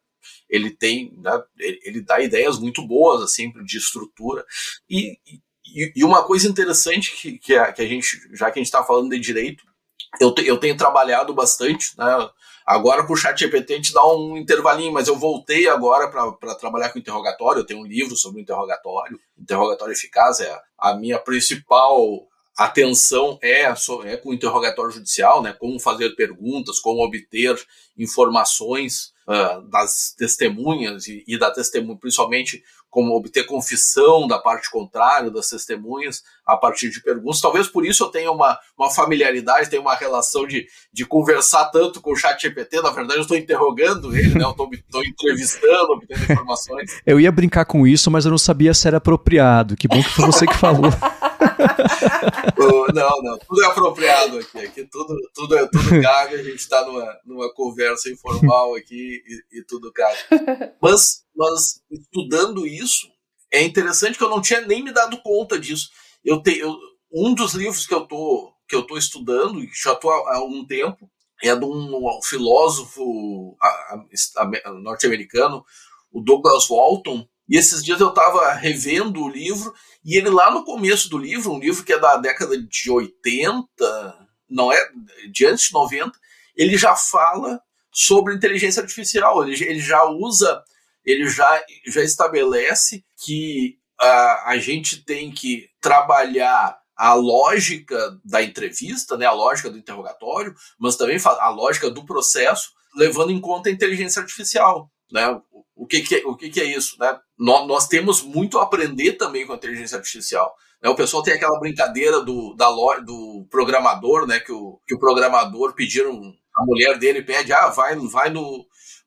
Ele tem, né, ele dá ideias muito boas, assim, de estrutura. E, e, e uma coisa interessante que, que, a, que a gente, já que a gente está falando de direito, eu, te, eu tenho trabalhado bastante, né? Agora com o chat GPT a gente dá um intervalinho, mas eu voltei agora para trabalhar com interrogatório. Eu tenho um livro sobre interrogatório. Interrogatório eficaz é a minha principal atenção é, é com o interrogatório judicial, né? Como fazer perguntas, como obter informações uh, das testemunhas e, e da testemunha, principalmente como obter confissão da parte contrária das testemunhas a partir de perguntas. Talvez por isso eu tenha uma, uma familiaridade, tenha uma relação de, de conversar tanto com o chat GPT. Na verdade, eu estou interrogando ele, né? eu estou entrevistando, obtendo informações. Eu ia brincar com isso, mas eu não sabia se era apropriado. Que bom que foi você que falou. não, não, tudo é apropriado aqui. Aqui tudo, tudo, é, tudo caga, a gente está numa, numa conversa informal aqui e, e tudo caga. Mas, mas estudando isso, é interessante que eu não tinha nem me dado conta disso. Eu tenho um dos livros que eu tô que eu tô estudando e já estou há, há um tempo é de um filósofo norte-americano, o Douglas Walton, e esses dias eu estava revendo o livro, e ele lá no começo do livro, um livro que é da década de 80, não é, de antes de 90, ele já fala sobre inteligência artificial, ele, ele já usa, ele já, já estabelece que a, a gente tem que trabalhar a lógica da entrevista, né, a lógica do interrogatório, mas também a lógica do processo, levando em conta a inteligência artificial. Né? O que, que, é, o que, que é isso? Né? Nós, nós, temos muito a aprender também com a inteligência artificial. Né? O pessoal tem aquela brincadeira do, da, do programador, né? que, o, que o programador pediram, a mulher dele pede, ah, vai, vai no,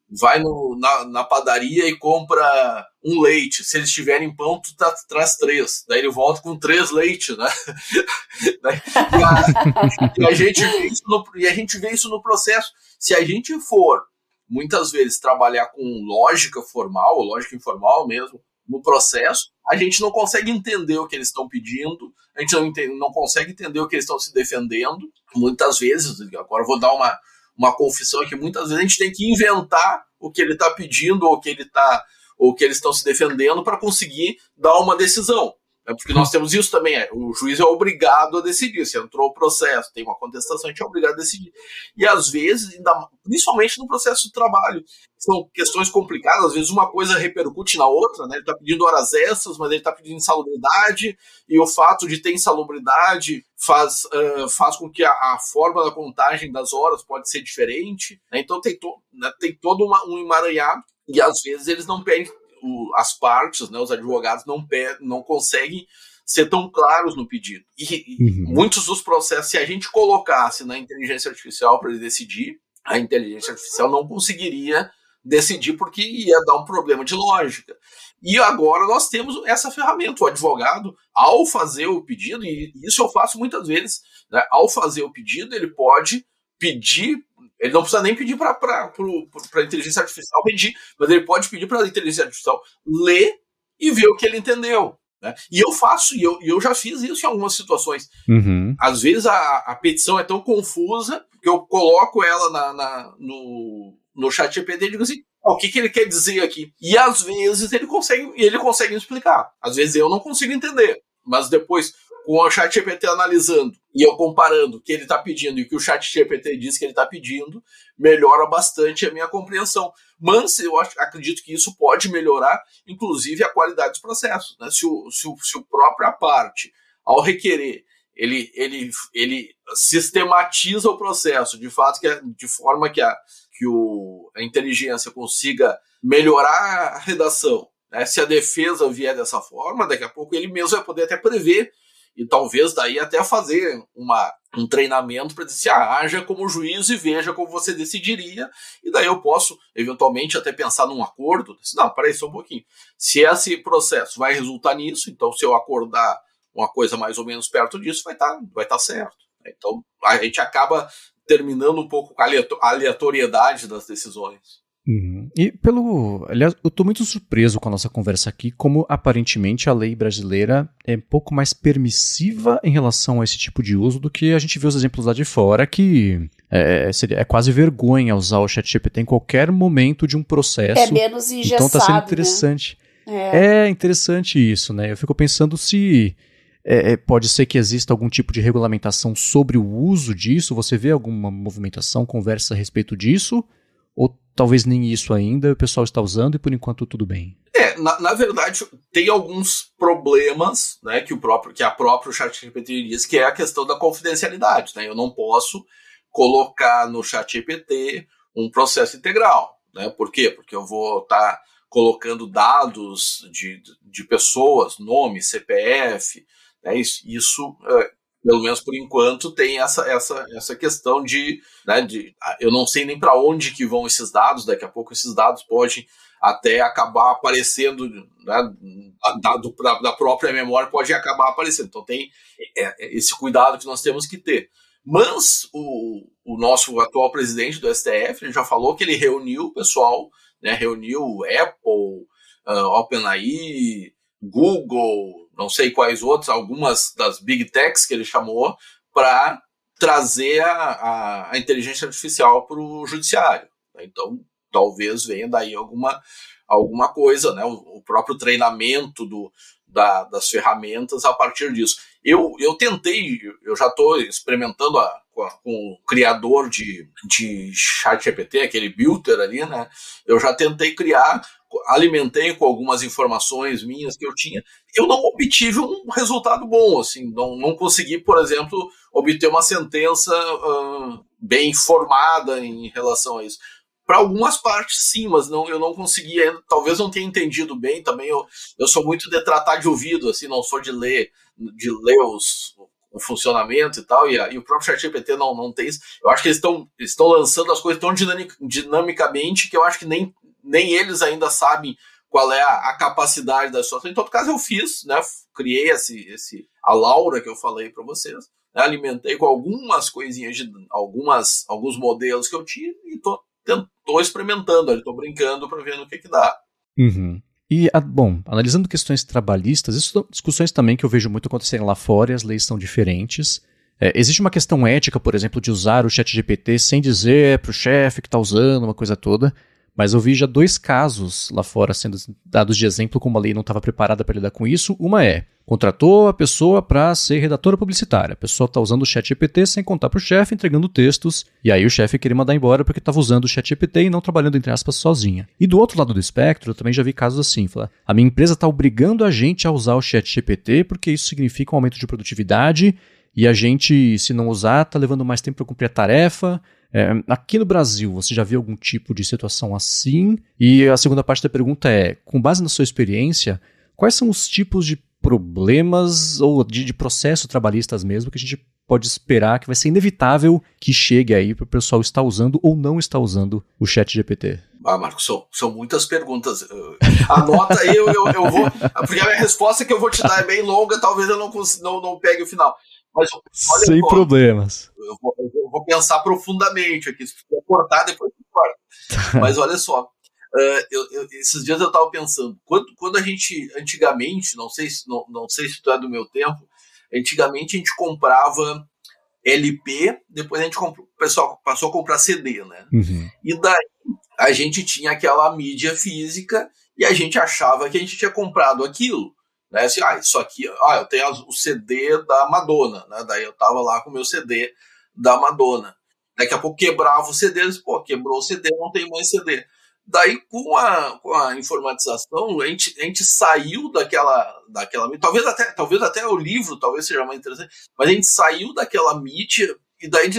vai no, na, na, padaria e compra um leite. Se eles tiverem pão, tu tá, traz três. Daí ele volta com três leites, né? e, a, e, a, gente vê isso no, e a gente vê isso no processo. Se a gente for muitas vezes trabalhar com lógica formal, lógica informal mesmo, no processo, a gente não consegue entender o que eles estão pedindo, a gente não, entende, não consegue entender o que eles estão se defendendo. Muitas vezes, agora vou dar uma, uma confissão aqui, muitas vezes a gente tem que inventar o que ele está pedindo ou o que ele tá, ou que eles estão se defendendo para conseguir dar uma decisão. É porque nós temos isso também, é, o juiz é obrigado a decidir. Se entrou o processo, tem uma contestação, a gente é obrigado a decidir. E às vezes, ainda, principalmente no processo de trabalho, são questões complicadas, às vezes uma coisa repercute na outra, né? Ele está pedindo horas extras, mas ele está pedindo insalubridade, e o fato de ter insalubridade faz, uh, faz com que a, a, forma da contagem das horas pode ser diferente. Né? Então tem, to, né, tem todo uma, um emaranhado, e às vezes eles não pedem o, as partes, né, os advogados não, não conseguem ser tão claros no pedido. E, uhum. muitos dos processos, se a gente colocasse na inteligência artificial para ele decidir, a inteligência artificial não conseguiria decidir porque ia dar um problema de lógica. E agora nós temos essa ferramenta. O advogado, ao fazer o pedido, e isso eu faço muitas vezes, né, ao fazer o pedido, ele pode pedir ele não precisa nem pedir para a inteligência artificial pedir, mas ele pode pedir para a inteligência artificial ler e ver o que ele entendeu. Né? E eu faço, e eu, eu já fiz isso em algumas situações. Uhum. Às vezes a, a petição é tão confusa que eu coloco ela na, na no, no chat GPT e digo assim, o que, que ele quer dizer aqui? E às vezes ele consegue, ele consegue explicar. Às vezes eu não consigo entender. Mas depois, o chat GPT analisando e eu comparando o que ele está pedindo e o que o chat GPT diz que ele está pedindo, melhora bastante a minha compreensão. Mas eu acho, acredito que isso pode melhorar, inclusive, a qualidade dos processos. Né? Se, o, se, o, se o parte, ao requerer, ele, ele, ele sistematiza o processo de fato que de forma que a, que o, a inteligência consiga melhorar a redação, Né? Se a defesa vier dessa forma, daqui a pouco ele mesmo vai poder até prever e talvez daí até fazer uma, um treinamento para dizer, ah, haja como juiz e veja como você decidiria, e daí eu posso, eventualmente, até pensar num acordo. Não, peraí só um pouquinho. Se esse processo vai resultar nisso, então se eu acordar uma coisa mais ou menos perto disso, vai estar tá, vai tá certo. Então a gente acaba terminando um pouco com a aleatoriedade das decisões. Uhum. E pelo. Aliás, eu estou muito surpreso com a nossa conversa aqui, como aparentemente a lei brasileira é um pouco mais permissiva em relação a esse tipo de uso do que a gente vê os exemplos lá de fora, que é, seria, é quase vergonha usar o ChatGPT em qualquer momento de um processo. É menos engessado, Então está sendo interessante. Né? É. é interessante isso, né? Eu fico pensando se. É, é, pode ser que exista algum tipo de regulamentação sobre o uso disso? Você vê alguma movimentação, conversa a respeito disso? Ou talvez nem isso ainda o pessoal está usando e por enquanto tudo bem? É, na, na verdade, tem alguns problemas né, que, o próprio, que a própria ChatGPT diz, que é a questão da confidencialidade. Né? Eu não posso colocar no ChatGPT um processo integral. Né? Por quê? Porque eu vou estar tá colocando dados de, de pessoas, nome, CPF, né? isso, isso é, pelo menos por enquanto, tem essa, essa, essa questão de, né, de. Eu não sei nem para onde que vão esses dados, daqui a pouco esses dados podem até acabar aparecendo, né, dado pra, da própria memória, pode acabar aparecendo. Então tem é, é, esse cuidado que nós temos que ter. Mas o, o nosso atual presidente do STF já falou que ele reuniu o pessoal, né, reuniu Apple, uh, OpenAI, Google, não sei quais outros, algumas das big techs que ele chamou, para trazer a, a, a, inteligência artificial para o judiciário. Então, talvez venha daí alguma, alguma coisa, né? o, o próprio treinamento do, da, das ferramentas a partir disso. Eu, eu tentei, eu já estou experimentando a, com, o criador de, de ChatGPT, aquele Builder ali, né? Eu já tentei criar alimentei com algumas informações minhas que eu tinha, eu não obtive um resultado bom, assim, não, não consegui, por exemplo, obter uma sentença uh, bem formada em relação a isso. Para algumas partes, sim, mas não, eu não consegui ainda, talvez não tenha entendido bem. Também, eu, eu sou muito de tratar de ouvido, assim, não sou de ler, de ler os, funcionamento e tal, e, a, e o próprio ChatGPT não, não tem isso. Eu acho que eles estão lançando as coisas tão dinamic, dinamicamente que eu acho que nem, nem eles ainda sabem qual é a, a capacidade da situação. Em todo caso, eu fiz, né? Criei esse, esse a Laura que eu falei para vocês, né, alimentei com algumas coisinhas de algumas alguns modelos que eu tinha e tô, tô experimentando, estou brincando para ver no que que dá. Uhum. E, bom, analisando questões trabalhistas, isso são discussões também que eu vejo muito acontecerem lá fora e as leis são diferentes. É, existe uma questão ética, por exemplo, de usar o chat GPT sem dizer para o chefe que está usando, uma coisa toda. Mas eu vi já dois casos lá fora sendo dados de exemplo como a lei não estava preparada para lidar com isso. Uma é, contratou a pessoa para ser redatora publicitária. A pessoa está usando o chat GPT sem contar para o chefe, entregando textos, e aí o chefe queria mandar embora porque estava usando o chat GPT e não trabalhando, entre aspas, sozinha. E do outro lado do espectro, eu também já vi casos assim. Fala, a minha empresa está obrigando a gente a usar o chat GPT porque isso significa um aumento de produtividade e a gente, se não usar, está levando mais tempo para cumprir a tarefa, é, aqui no Brasil, você já viu algum tipo de situação assim? E a segunda parte da pergunta é: com base na sua experiência, quais são os tipos de problemas ou de, de processo trabalhistas mesmo que a gente pode esperar que vai ser inevitável que chegue aí para o pessoal estar usando ou não estar usando o chat GPT? Ah, Marcos, são, são muitas perguntas. Anota aí, eu, eu, eu, vou. Porque a minha resposta que eu vou te dar é bem longa, talvez eu não, não, não pegue o final. Mas, Sem só, problemas. Eu vou, eu vou, pensar profundamente aqui. Se for cortar, depois eu corto. Mas olha só. Uh, eu, eu, esses dias eu estava pensando, quando, quando a gente, antigamente, não sei, se, não, não sei se tu é do meu tempo, antigamente a gente comprava LP, depois a gente comprou, o pessoal passou a comprar CD, né? Uhum. E daí a gente tinha aquela mídia física e a gente achava que a gente tinha comprado aquilo. Né? Assim, ah, isso aqui, ah, eu tenho o CD da Madonna, né? Daí eu tava lá com o meu CD da Madonna. Daqui a pouco quebrava o CD, disse, pô, quebrou o CD, não tem mais CD. Daí, com a, com a informatização, a gente, a gente saiu daquela, daquela talvez até, talvez até o livro talvez seja mais interessante, mas a gente saiu daquela mídia e daí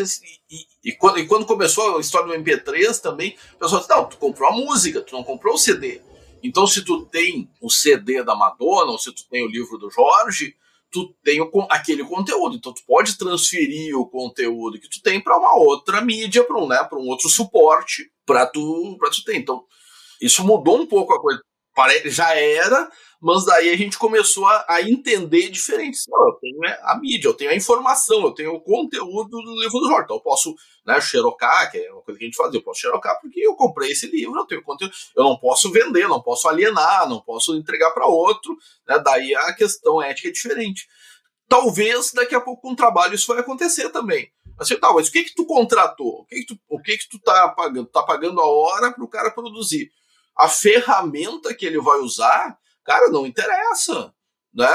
e, e, quando, e quando começou a história do MP3 também, o pessoal disse, não, tu comprou a música, tu não comprou o CD. Então, se tu tem o CD da Madonna, ou se tu tem o livro do Jorge, tu tem o, aquele conteúdo. Então, tu pode transferir o conteúdo que tu tem para uma outra mídia, para um, né, um outro suporte para tu, tu ter. Então, isso mudou um pouco a coisa. Já era, mas daí a gente começou a, a entender diferente. Eu tenho é, a mídia, eu tenho a informação, eu tenho o conteúdo do livro do Jorge. Então eu posso né, xerocar, que é uma coisa que a gente faz, eu posso xerocar porque eu comprei esse livro, eu tenho conteúdo. Eu não posso vender, não posso alienar, não posso entregar para outro. Né, daí a questão ética é diferente. Talvez daqui a pouco com um trabalho isso vai acontecer também. Assim, tá, mas o que que tu contratou? O que que tu, o que que tu tá pagando? Tá pagando a hora para o cara produzir a ferramenta que ele vai usar, cara, não interessa. Né?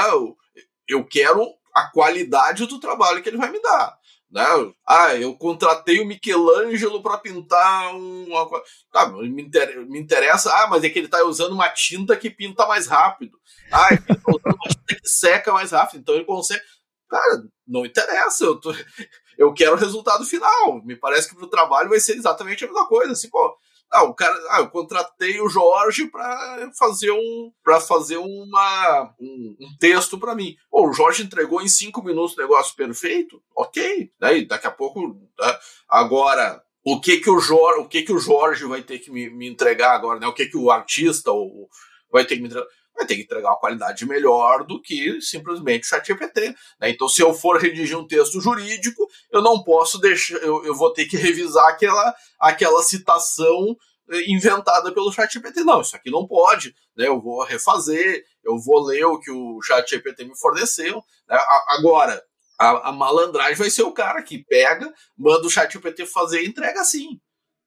Eu, quero a qualidade do trabalho que ele vai me dar. Né? Ah, eu contratei o Michelangelo para pintar uma tá, me, interessa, ah, mas é que ele está usando uma tinta que pinta mais rápido. Ah, ele está usando uma tinta que seca mais rápido, então ele consegue. Cara, não interessa, eu, tô... eu quero o resultado final. Me parece que para o trabalho vai ser exatamente a mesma coisa. Assim, pô, ah, o cara, ah, eu contratei o Jorge para fazer um para fazer uma um, um texto para mim. Pô, o Jorge entregou em cinco minutos o negócio perfeito, ok. Daí daqui a pouco, né? agora o que que o Jorge, o que que o Jorge vai ter que me, me entregar agora, né? O que que o artista ou, vai ter que me entregar? Vai ter que entregar uma qualidade melhor do que simplesmente o ChatGPT. Né? Então, se eu for redigir um texto jurídico, eu não posso deixar, eu, eu vou ter que revisar aquela, aquela citação eh, inventada pelo ChatGPT. Não, isso aqui não pode. Né? Eu vou refazer, eu vou ler o que o ChatGPT me forneceu. Né? Agora, a, a, malandragem vai ser o cara que pega, manda o ChatGPT fazer e entrega assim.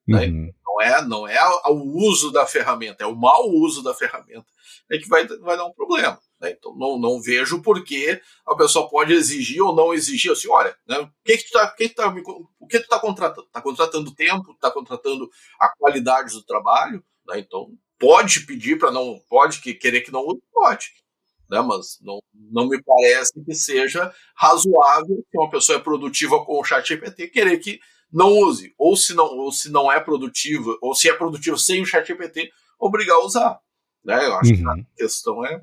Né? Uhum. Não é, não é o uso da ferramenta, é o mau uso da ferramenta é que vai, vai dar um problema. Né? Então não, não vejo por que a pessoa pode exigir ou não exigir assim, olha, né, o que, que tu tá, que que tá, o que tu está contratando? Está contratando tempo, está contratando a qualidade do trabalho, né? então pode pedir para não, pode que, querer que não use, pode. Né, mas não, não me parece que seja razoável que uma pessoa é produtiva com o chat GPT querer que não use, ou se não, ou se não é produtiva, ou se é produtivo sem o chat GPT, obrigar a usar. Né? Eu acho uhum. que a questão é,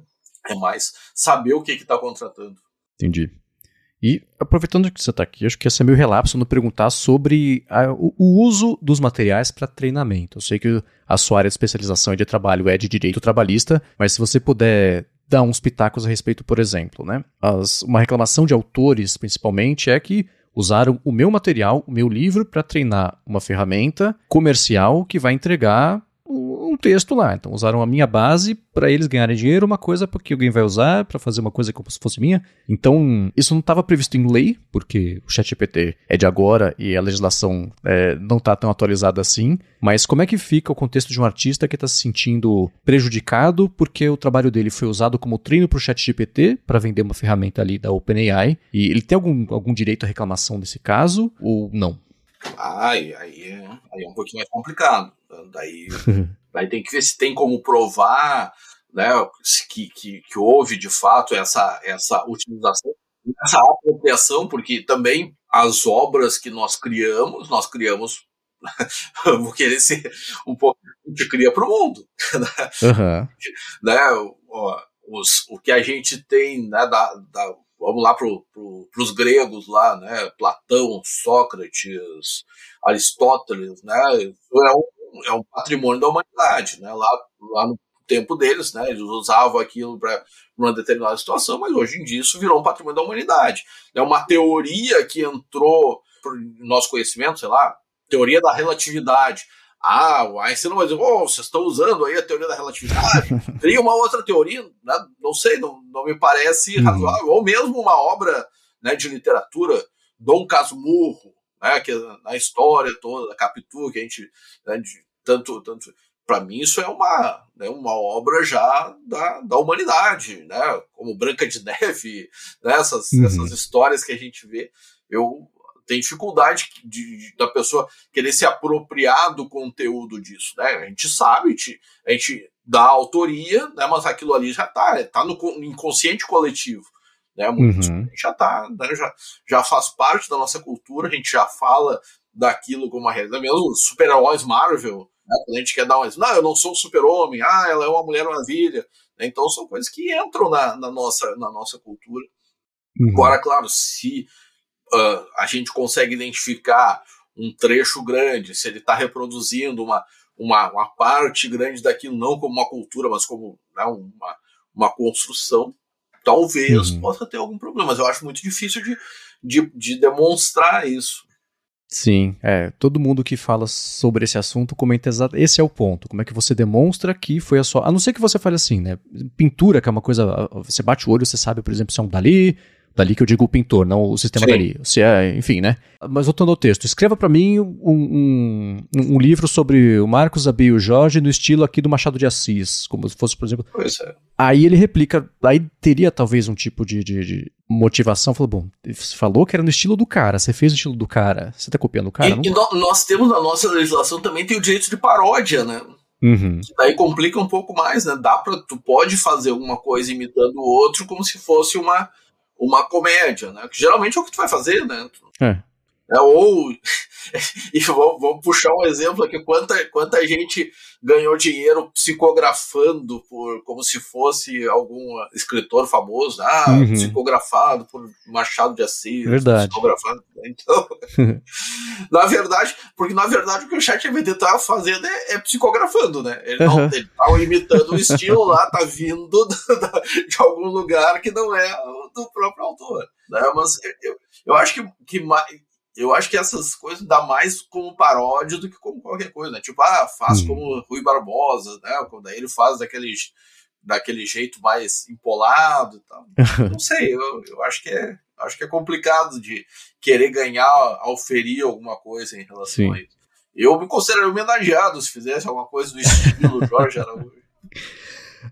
é mais saber o que está contratando. Entendi. E aproveitando que você está aqui, acho que esse é meu relapso no perguntar sobre a, o, o, uso dos materiais para treinamento. Eu sei que a sua área de especialização e de trabalho é de direito trabalhista, mas se você puder dar uns pitacos a respeito, por exemplo, né? As, uma reclamação de autores, principalmente, é que usaram o meu material, o meu livro, para treinar uma ferramenta comercial que vai entregar um texto lá. Então usaram a minha base para eles ganharem dinheiro, uma coisa porque alguém vai usar para fazer uma coisa como se fosse minha. Então isso não estava previsto em lei, porque o ChatGPT é de agora e a legislação é, não está tão atualizada assim. Mas como é que fica o contexto de um artista que está se sentindo prejudicado porque o trabalho dele foi usado como treino para o ChatGPT para vender uma ferramenta ali da OpenAI? E ele tem algum, algum direito à reclamação nesse caso ou não? Ah, aí, aí, é, aí é um pouquinho mais complicado. Daí, daí tem que ver se tem como provar né, que, que, que houve de fato essa, essa utilização, essa apropriação, porque também as obras que nós criamos, nós criamos vou querer ser um pouco. A gente cria para o mundo. Né? Uhum. né? O, os, o que a gente tem né, da, da vamos lá para pro, os gregos lá, né? Platão, Sócrates, Aristóteles, né? É um, é um patrimônio da humanidade, né? Lá, lá no tempo deles, né? Eles usavam aquilo para uma determinada situação, mas hoje em dia isso virou um patrimônio da humanidade. É uma teoria que entrou no nosso conhecimento, sei lá, teoria da relatividade. Ah, o Einstein não vai dizer, oh, vocês estão usando aí a teoria da relatividade. Teria uma outra teoria, né? não sei, não, não me parece uhum. razoável. Ou mesmo uma obra né, de literatura, Dom Casmurro, né, que na história toda da Capitu, que a gente, né, de, tanto, tanto para mim isso é uma, né, uma obra já da, da humanidade, né, como Branca de Neve, né, essas, uhum. essas histórias que a gente vê. Eu tem dificuldade de, de, da pessoa querer se apropriar do conteúdo disso, né? A gente sabe, a gente dá autoria, né? Mas aquilo ali já está, está no inconsciente coletivo, né? Muito, uhum. já está, né? já, já faz parte da nossa cultura, a gente já fala daquilo como uma realidade. Mesmo os super-heróis Marvel, Né? Quando a gente quer dar um não, eu não sou super-homem, ah, ela é uma mulher maravilha. Né? Então são coisas que entram na, na nossa, na nossa cultura. Uhum. Agora, claro, se uh, a gente consegue identificar um trecho grande, se ele está reproduzindo uma, uma, uma, parte grande daquilo, não como uma cultura, mas como né, uma, uma construção, talvez uhum. possa ter algum problema. Mas eu acho muito difícil de, de, de demonstrar isso. Sim, é. Todo mundo que fala sobre esse assunto comenta exato. Esse é o ponto. Como é que você demonstra que foi a sua. A não ser que você fale assim, né? Pintura, que é uma coisa. Você bate o olho, você sabe, por exemplo, se é um Dali, Dali que eu digo o pintor, não o sistema Sim. Dali. Se é, enfim, né? Mas voltando ao texto, escreva para mim um, um, um, livro sobre o Marcos Abi e o Jorge no estilo aqui do Machado de Assis, como se fosse, por exemplo. Pois é. Aí ele replica, aí teria talvez um tipo de, de, de motivação. Falou, bom, você falou que era no estilo do cara, você fez no estilo do cara, você tá copiando o cara? E, não... e nós temos na nossa legislação também tem o direito de paródia, né? Uhum. daí complica um pouco mais, né? Dá pra, tu pode fazer alguma coisa imitando o outro como se fosse uma uma comédia, né? Que geralmente é o que tu vai fazer, né? É. É, ou e vamos, vamos, puxar um exemplo aqui quanta quanta gente ganhou dinheiro psicografando por como se fosse algum escritor famoso ah uhum. psicografado por Machado de Assis verdade psicografado então na verdade porque na verdade o que o chat GPT tá fazendo é, é psicografando né ele não uhum. ele tá imitando o estilo lá tá vindo de algum lugar que não é do próprio autor né mas eu, eu acho que, que eu acho que essas coisas dá mais como paródia do que como qualquer coisa, né? Tipo, ah, faz hum. como Rui Barbosa, né? Quando ele faz daquele, daquele jeito mais empolado e tal. Não sei, eu, eu acho que é acho que é complicado de querer ganhar, auferir alguma coisa em relação Sim. a isso. Eu me considero homenageado se fizesse alguma coisa do estilo Jorge Araújo.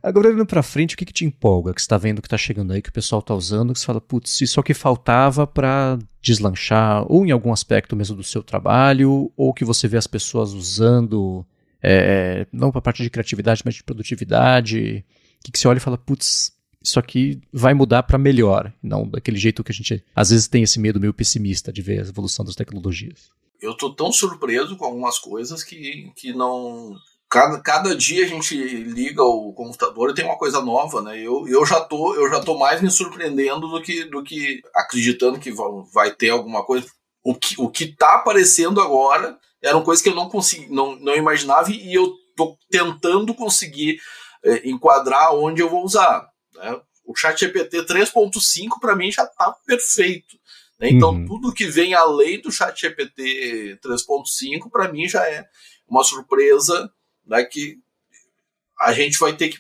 Agora, olhando pra frente, o que, que te empolga? Que você tá vendo que tá chegando aí, que o pessoal tá usando, que você fala, putz, isso é o que faltava para deslanchar, ou em algum aspecto mesmo do seu trabalho, ou que você vê as pessoas usando, é, não pra parte de criatividade, mas de produtividade. O que, que você olha e fala, putz, isso aqui vai mudar para melhor, não daquele jeito que a gente às vezes tem esse medo meio pessimista de ver a evolução das tecnologias. Eu tô tão surpreso com algumas coisas que, que não cada, cada dia a gente liga o computador e tem uma coisa nova, né? Eu, eu já tô eu já tô mais me surpreendendo do que do que acreditando que vai ter alguma coisa. O que o que tá aparecendo agora eram coisas que eu não consegui, não, não imaginava e eu tô tentando conseguir é, enquadrar onde eu vou usar. Né? O ChatGPT 3.5 para mim já tá perfeito. Né? Então uhum. tudo que vem além do ChatGPT 3.5 para mim já é uma surpresa né, que a gente vai ter que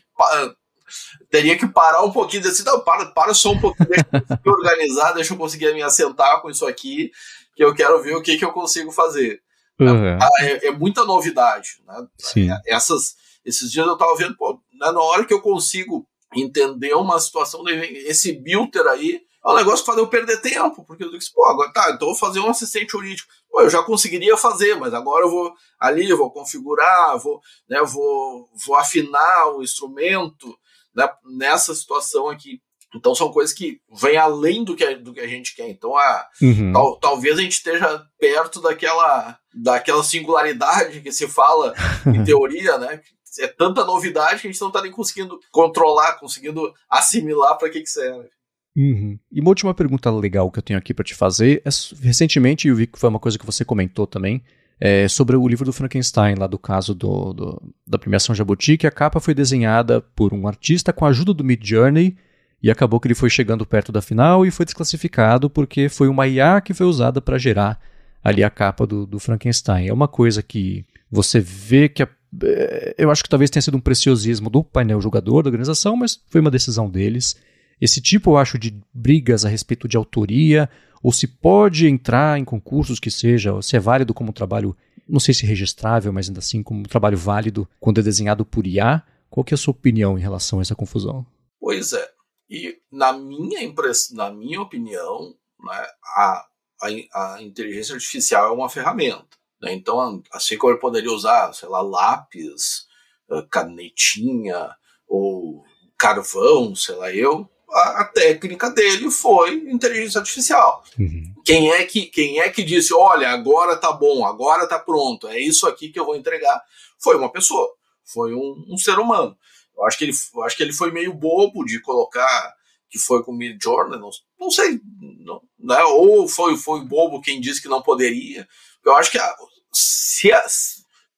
teria que parar um pouquinho desse não, para, para só um pouquinho, deixa eu organizar, deixa eu conseguir me assentar com isso aqui, que eu quero ver o que, que eu consigo fazer. Uhum. É, é, muita novidade. Né? Sim. É, essas, esses dias eu estava vendo, pô, né, na hora que eu consigo entender uma situação, esse Bilter aí, é um negócio que faz eu perder tempo, porque eu disse, pô, agora tá, então vou fazer um assistente jurídico. Pô, eu já conseguiria fazer, mas agora eu vou ali, eu vou configurar, vou, né, vou, vou afinar o instrumento né, nessa situação aqui. Então são coisas que vêm além do que, do que a gente quer. Então a, uhum. tal, talvez a gente esteja perto daquela, daquela singularidade que se fala em teoria, né? É tanta novidade que a gente não está nem conseguindo controlar, conseguindo assimilar para que, que serve. Uhum. E uma última pergunta legal que eu tenho aqui para te fazer é recentemente eu vi que foi uma coisa que você comentou também é, sobre o livro do Frankenstein lá do caso do, do, da premiação Jabuti que a capa foi desenhada por um artista com a ajuda do Mid Journey e acabou que ele foi chegando perto da final e foi desclassificado porque foi uma IA que foi usada para gerar ali a capa do, do, Frankenstein. É uma coisa que você vê que a, é, eu acho que talvez tenha sido um preciosismo do painel julgador da organização, mas foi uma decisão deles. Esse tipo, eu acho, de brigas a respeito de autoria, ou se pode entrar em concursos que seja, se é válido como trabalho, não sei se registrável, mas ainda assim como um trabalho válido quando é desenhado por IA. Qual que é a sua opinião em relação a essa confusão? Pois é. E na minha impress... na minha opinião, né, a, a, a inteligência artificial é uma ferramenta. Né? Então, assim como eu poderia usar, sei lá, lápis, canetinha ou carvão, sei lá eu, a, a técnica dele foi inteligência artificial. Uhum. Quem é que quem é que disse, olha, agora tá bom, agora tá pronto, é isso aqui que eu vou entregar? Foi uma pessoa, foi um, um ser humano. Eu acho que ele, acho que ele foi meio bobo de colocar que foi com o Mid Journey, não, não sei, não, né? ou foi foi bobo quem disse que não poderia. Eu acho que a, se a,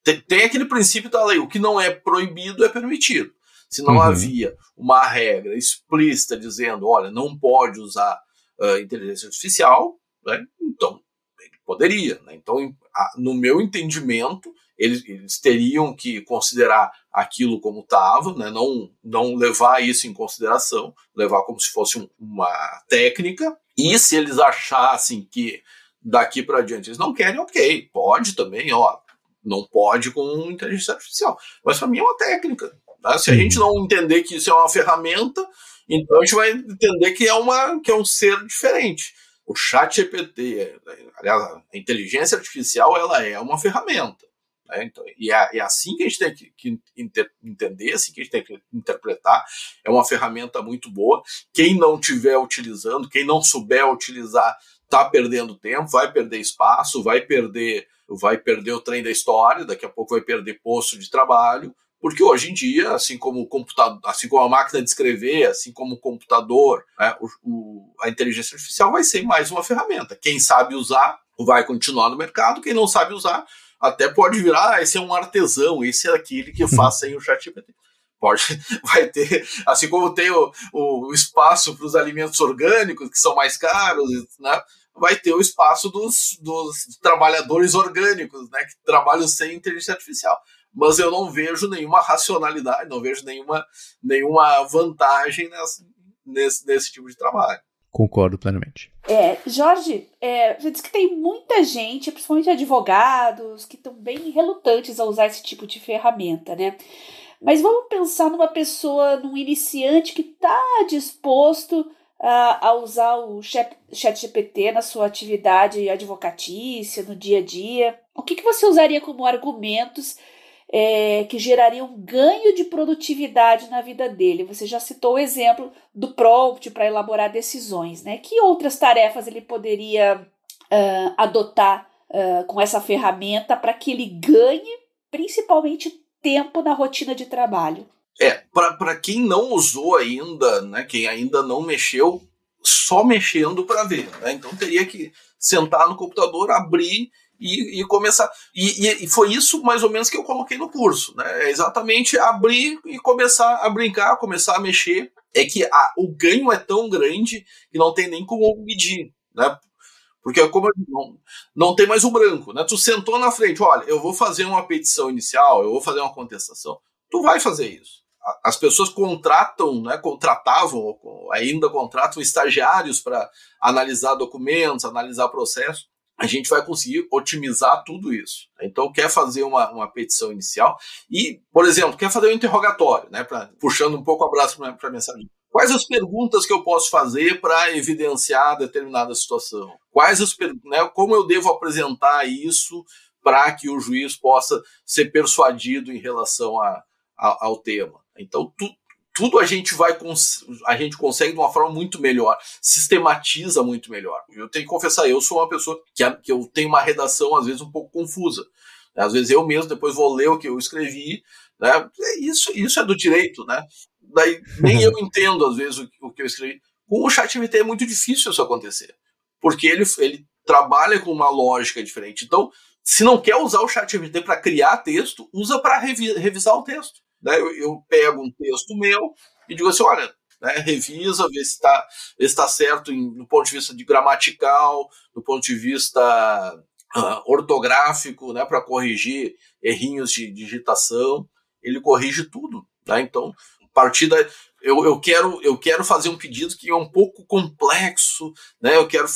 tem, tem aquele princípio da lei, o que não é proibido é permitido. Se não uhum. havia uma regra explícita dizendo, olha, não pode usar uh, inteligência artificial, né? então ele poderia. Né? Então, no meu entendimento, eles, eles, teriam que considerar aquilo como estava, né? não, não levar isso em consideração, levar como se fosse um, uma técnica. E se eles achassem que daqui para diante eles não querem, ok, pode também, ó, não pode com inteligência artificial. Mas para mim é uma técnica. Tá? Se a gente não entender que isso é uma ferramenta, então a gente vai entender que é, uma, que é um ser diferente. O chat GPT, aliás, a inteligência artificial, ela é uma ferramenta. Né? Então, e é, é, assim que a gente tem que, que inter, entender, assim que a gente tem que interpretar. É uma ferramenta muito boa. Quem não estiver utilizando, quem não souber utilizar, está perdendo tempo, vai perder espaço, vai perder, vai perder o trem da história, daqui a pouco vai perder posto de trabalho, porque hoje em dia, assim como o computador, assim como a máquina de escrever, assim como o computador, né, o, o, a inteligência artificial vai ser mais uma ferramenta. Quem sabe usar vai continuar no mercado, quem não sabe usar até pode virar, ah, esse é um artesão, esse é aquele que faz sem o chat GPT. Pode, vai ter, assim como tem o, o espaço para os alimentos orgânicos, que são mais caros, né? vai ter o espaço dos, dos trabalhadores orgânicos, né, que trabalham sem inteligência artificial mas eu não vejo nenhuma racionalidade, não vejo nenhuma, nenhuma vantagem nessa, nesse, nesse tipo de trabalho. Concordo plenamente. É, Jorge, é, você diz que tem muita gente, principalmente advogados, que estão bem relutantes a usar esse tipo de ferramenta, né? Mas vamos pensar numa pessoa, num iniciante que está disposto uh, a usar o chat, chat GPT na sua atividade advocatícia, no dia a dia. O que, que você usaria como argumentos é, que geraria um ganho de produtividade na vida dele. Você já citou o exemplo do prompt para elaborar decisões, né? Que outras tarefas ele poderia uh, adotar uh, com essa ferramenta para que ele ganhe, principalmente, tempo na rotina de trabalho? É, para quem não usou ainda, né, quem ainda não mexeu, só mexendo para ver. Né? Então teria que sentar no computador, abrir e, e começar. E, e, foi isso mais ou menos que eu coloquei no curso, né? É exatamente abrir e começar a brincar, começar a mexer. É que a, o ganho é tão grande que não tem nem como medir, né? Porque como não, não tem mais o branco, né? Tu sentou na frente, olha, eu vou fazer uma petição inicial, eu vou fazer uma contestação. Tu vai fazer isso. As pessoas contratam, né, contratavam, ainda contratam estagiários para analisar documentos, analisar processos a gente vai conseguir otimizar tudo isso. Então, quer fazer uma, uma petição inicial e, por exemplo, quer fazer um interrogatório, né, pra, puxando um pouco o abraço para a mensagem. Quais as perguntas que eu posso fazer para evidenciar determinada situação? Quais as né, como eu devo apresentar isso para que o juiz possa ser persuadido em relação a, a, ao tema? Então, tu, tudo a gente vai a gente consegue de uma forma muito melhor, sistematiza muito melhor. Eu tenho que confessar, eu sou uma pessoa que, que eu tenho uma redação às vezes um pouco confusa. Às vezes eu mesmo depois vou ler o que eu escrevi, né? É isso, isso é do direito, né? Daí nem eu entendo às vezes o, o que eu escrevi. Com o ChatGPT é muito difícil isso acontecer, porque ele ele trabalha com uma lógica diferente. Então, se não quer usar o ChatGPT para criar texto, usa para revi revisar o texto. Né? Eu, eu pego um texto meu e digo assim, olha, né, revisa, vê se está tá certo em, do ponto de vista de gramatical, do ponto de vista uh, ortográfico, né, para corrigir errinhos de digitação. Ele corrige tudo. Né? Então, a partir da. Eu, eu, quero, eu quero fazer um pedido que é um pouco complexo, né? eu quero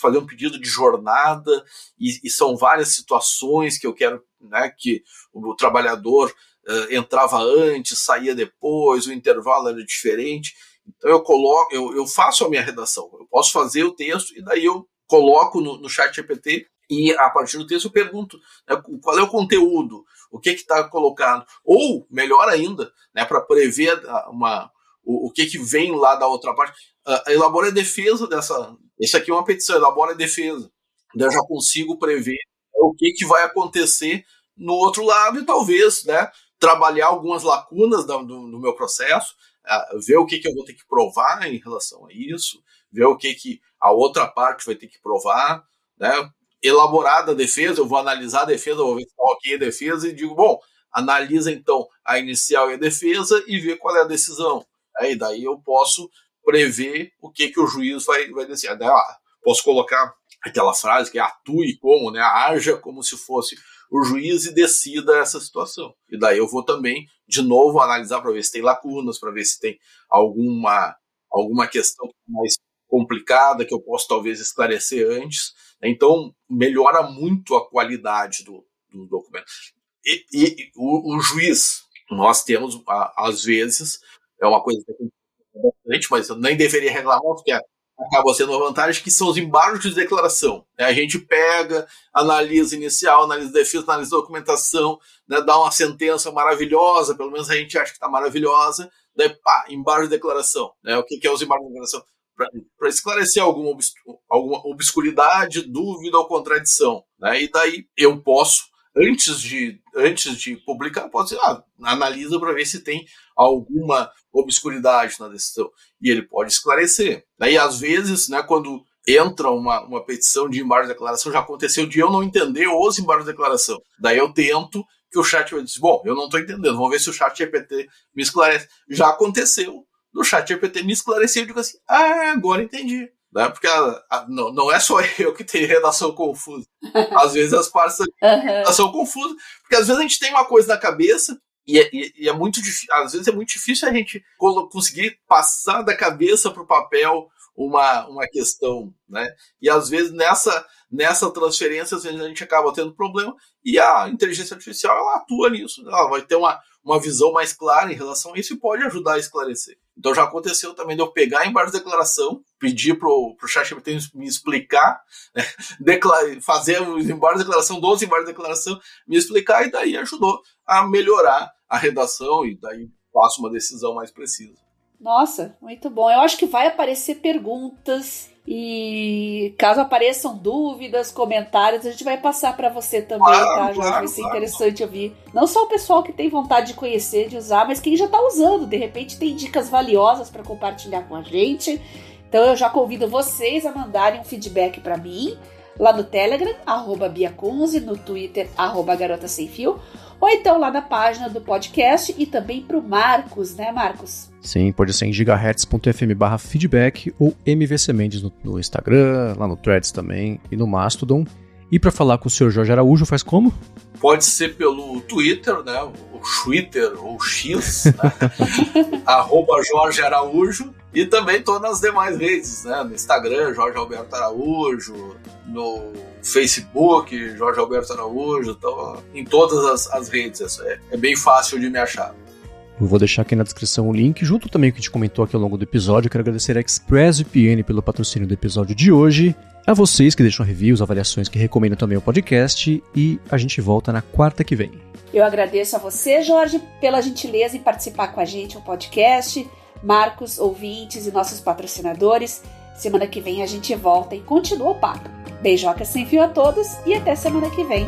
fazer um pedido de jornada, e, e são várias situações que eu quero né, que o trabalhador uh, entrava antes, saía depois, o intervalo era diferente. Então eu coloco, eu, eu faço a minha redação. Eu posso fazer o texto e daí eu coloco no, no chat GPT e a partir do texto eu pergunto né, qual é o conteúdo, o que está colocado. Ou, melhor ainda, né, para prever uma, o, o que que vem lá da outra parte. Uh, elabora a defesa dessa. Isso aqui é uma petição, elabora a defesa. Eu já consigo prever o que, que vai acontecer no outro lado e talvez né, trabalhar algumas lacunas do, do, do meu processo, uh, ver o que, que eu vou ter que provar em relação a isso, ver o que, que a outra parte vai ter que provar, né? elaborada a defesa, eu vou analisar a defesa, vou ver se está ok a defesa e digo, bom, analisa então a inicial e a defesa e vê qual é a decisão. Aí daí eu posso prever o que, que o juiz vai, vai decidir. Ah, posso colocar aquela frase que é atue como, né? Haja como se fosse o juiz e decida essa situação. E daí eu vou também, de novo, analisar para ver se tem lacunas, para ver se tem alguma, alguma questão mais complicada que eu posso talvez esclarecer antes. Então, melhora muito a qualidade do, do documento. E, e o, o, juiz, nós temos, às vezes, é uma coisa é bastante, mas eu nem deveria reclamar, porque acaba sendo uma vantagem, que são os embargos de declaração. Né? A gente pega, analisa inicial, analisa defesa, analisa documentação, né? dá uma sentença maravilhosa, pelo menos a gente acha que está maravilhosa, daí pá, embargo de declaração. Né? O que, que é os embargos de declaração? para esclarecer alguma, alguma obscuridade, dúvida ou contradição. Né? E daí eu posso, antes de, antes de publicar, posso dizer, ah, analisa para ver se tem alguma obscuridade na decisão. E ele pode esclarecer. Daí, às vezes, né, quando entra uma, uma petição de embargo de declaração, já aconteceu de eu não entender os embargos de declaração. Daí eu tento que o chat diz, bom, eu não estou entendendo, vamos ver se o chat GPT me esclarece. Já aconteceu no chat GPT me esclareceu e digo assim, ah, agora entendi. Né? Porque a, a, não, não é só eu que tenho redação confusa. Às vezes as partes uhum. redação confusa, porque às vezes a gente tem uma coisa na cabeça e é, e é muito difícil, às vezes é muito difícil a gente conseguir passar da cabeça para o papel uma, uma questão, né? E às vezes nessa, nessa transferência às vezes a gente acaba tendo problema e a inteligência artificial ela atua nisso, ela vai ter uma, uma visão mais clara em relação a isso e pode ajudar a esclarecer. Então já aconteceu também de eu pegar embaixo de declaração, pedir pro, pro ChatGPT me explicar, né? fazer os embargos de declaração, 12 embargos de declaração, me explicar e daí ajudou a melhorar a redação e daí faço uma decisão mais precisa. Nossa, muito bom. Eu acho que vai aparecer perguntas e caso apareçam dúvidas, comentários, a gente vai passar para você também, claro, tá, Jorge? Claro, vai ser claro. interessante ouvir. Não só o pessoal que tem vontade de conhecer, de usar, mas quem já está usando. De repente tem dicas valiosas para compartilhar com a gente. Então eu já convido vocês a mandarem um feedback para mim lá no Telegram, arroba Biaconze, no Twitter, arroba Garota Sem Fio, ou então lá na página do podcast e também para o Marcos, né, Marcos? Sim, pode ser em gigahertz.fm barra feedback ou MVC Mendes no, no, Instagram, lá no Threads também e no Mastodon. E para falar com o senhor Jorge Araújo, faz como? Pode ser pelo Twitter, né? O Twitter ou X, né? arroba Jorge Araújo. E também estou nas demais redes, né? No Instagram, Jorge Alberto Araújo, no Facebook, Jorge Alberto Araújo, então, em todas as, as redes. É, é bem fácil de me achar. Eu vou deixar aqui na descrição o link, junto também com o que a gente comentou aqui ao longo do episódio. Eu quero agradecer a ExpressVPN pelo patrocínio do episódio de hoje, a vocês que deixam reviews, avaliações, que recomendam também o podcast, e a gente volta na quarta que vem. Eu agradeço a você, Jorge, pela gentileza em participar com a gente no podcast, Marcos, ouvintes e nossos patrocinadores. Semana que vem a gente volta e continua o papo. Beijoca sem fio a todos e até semana que vem.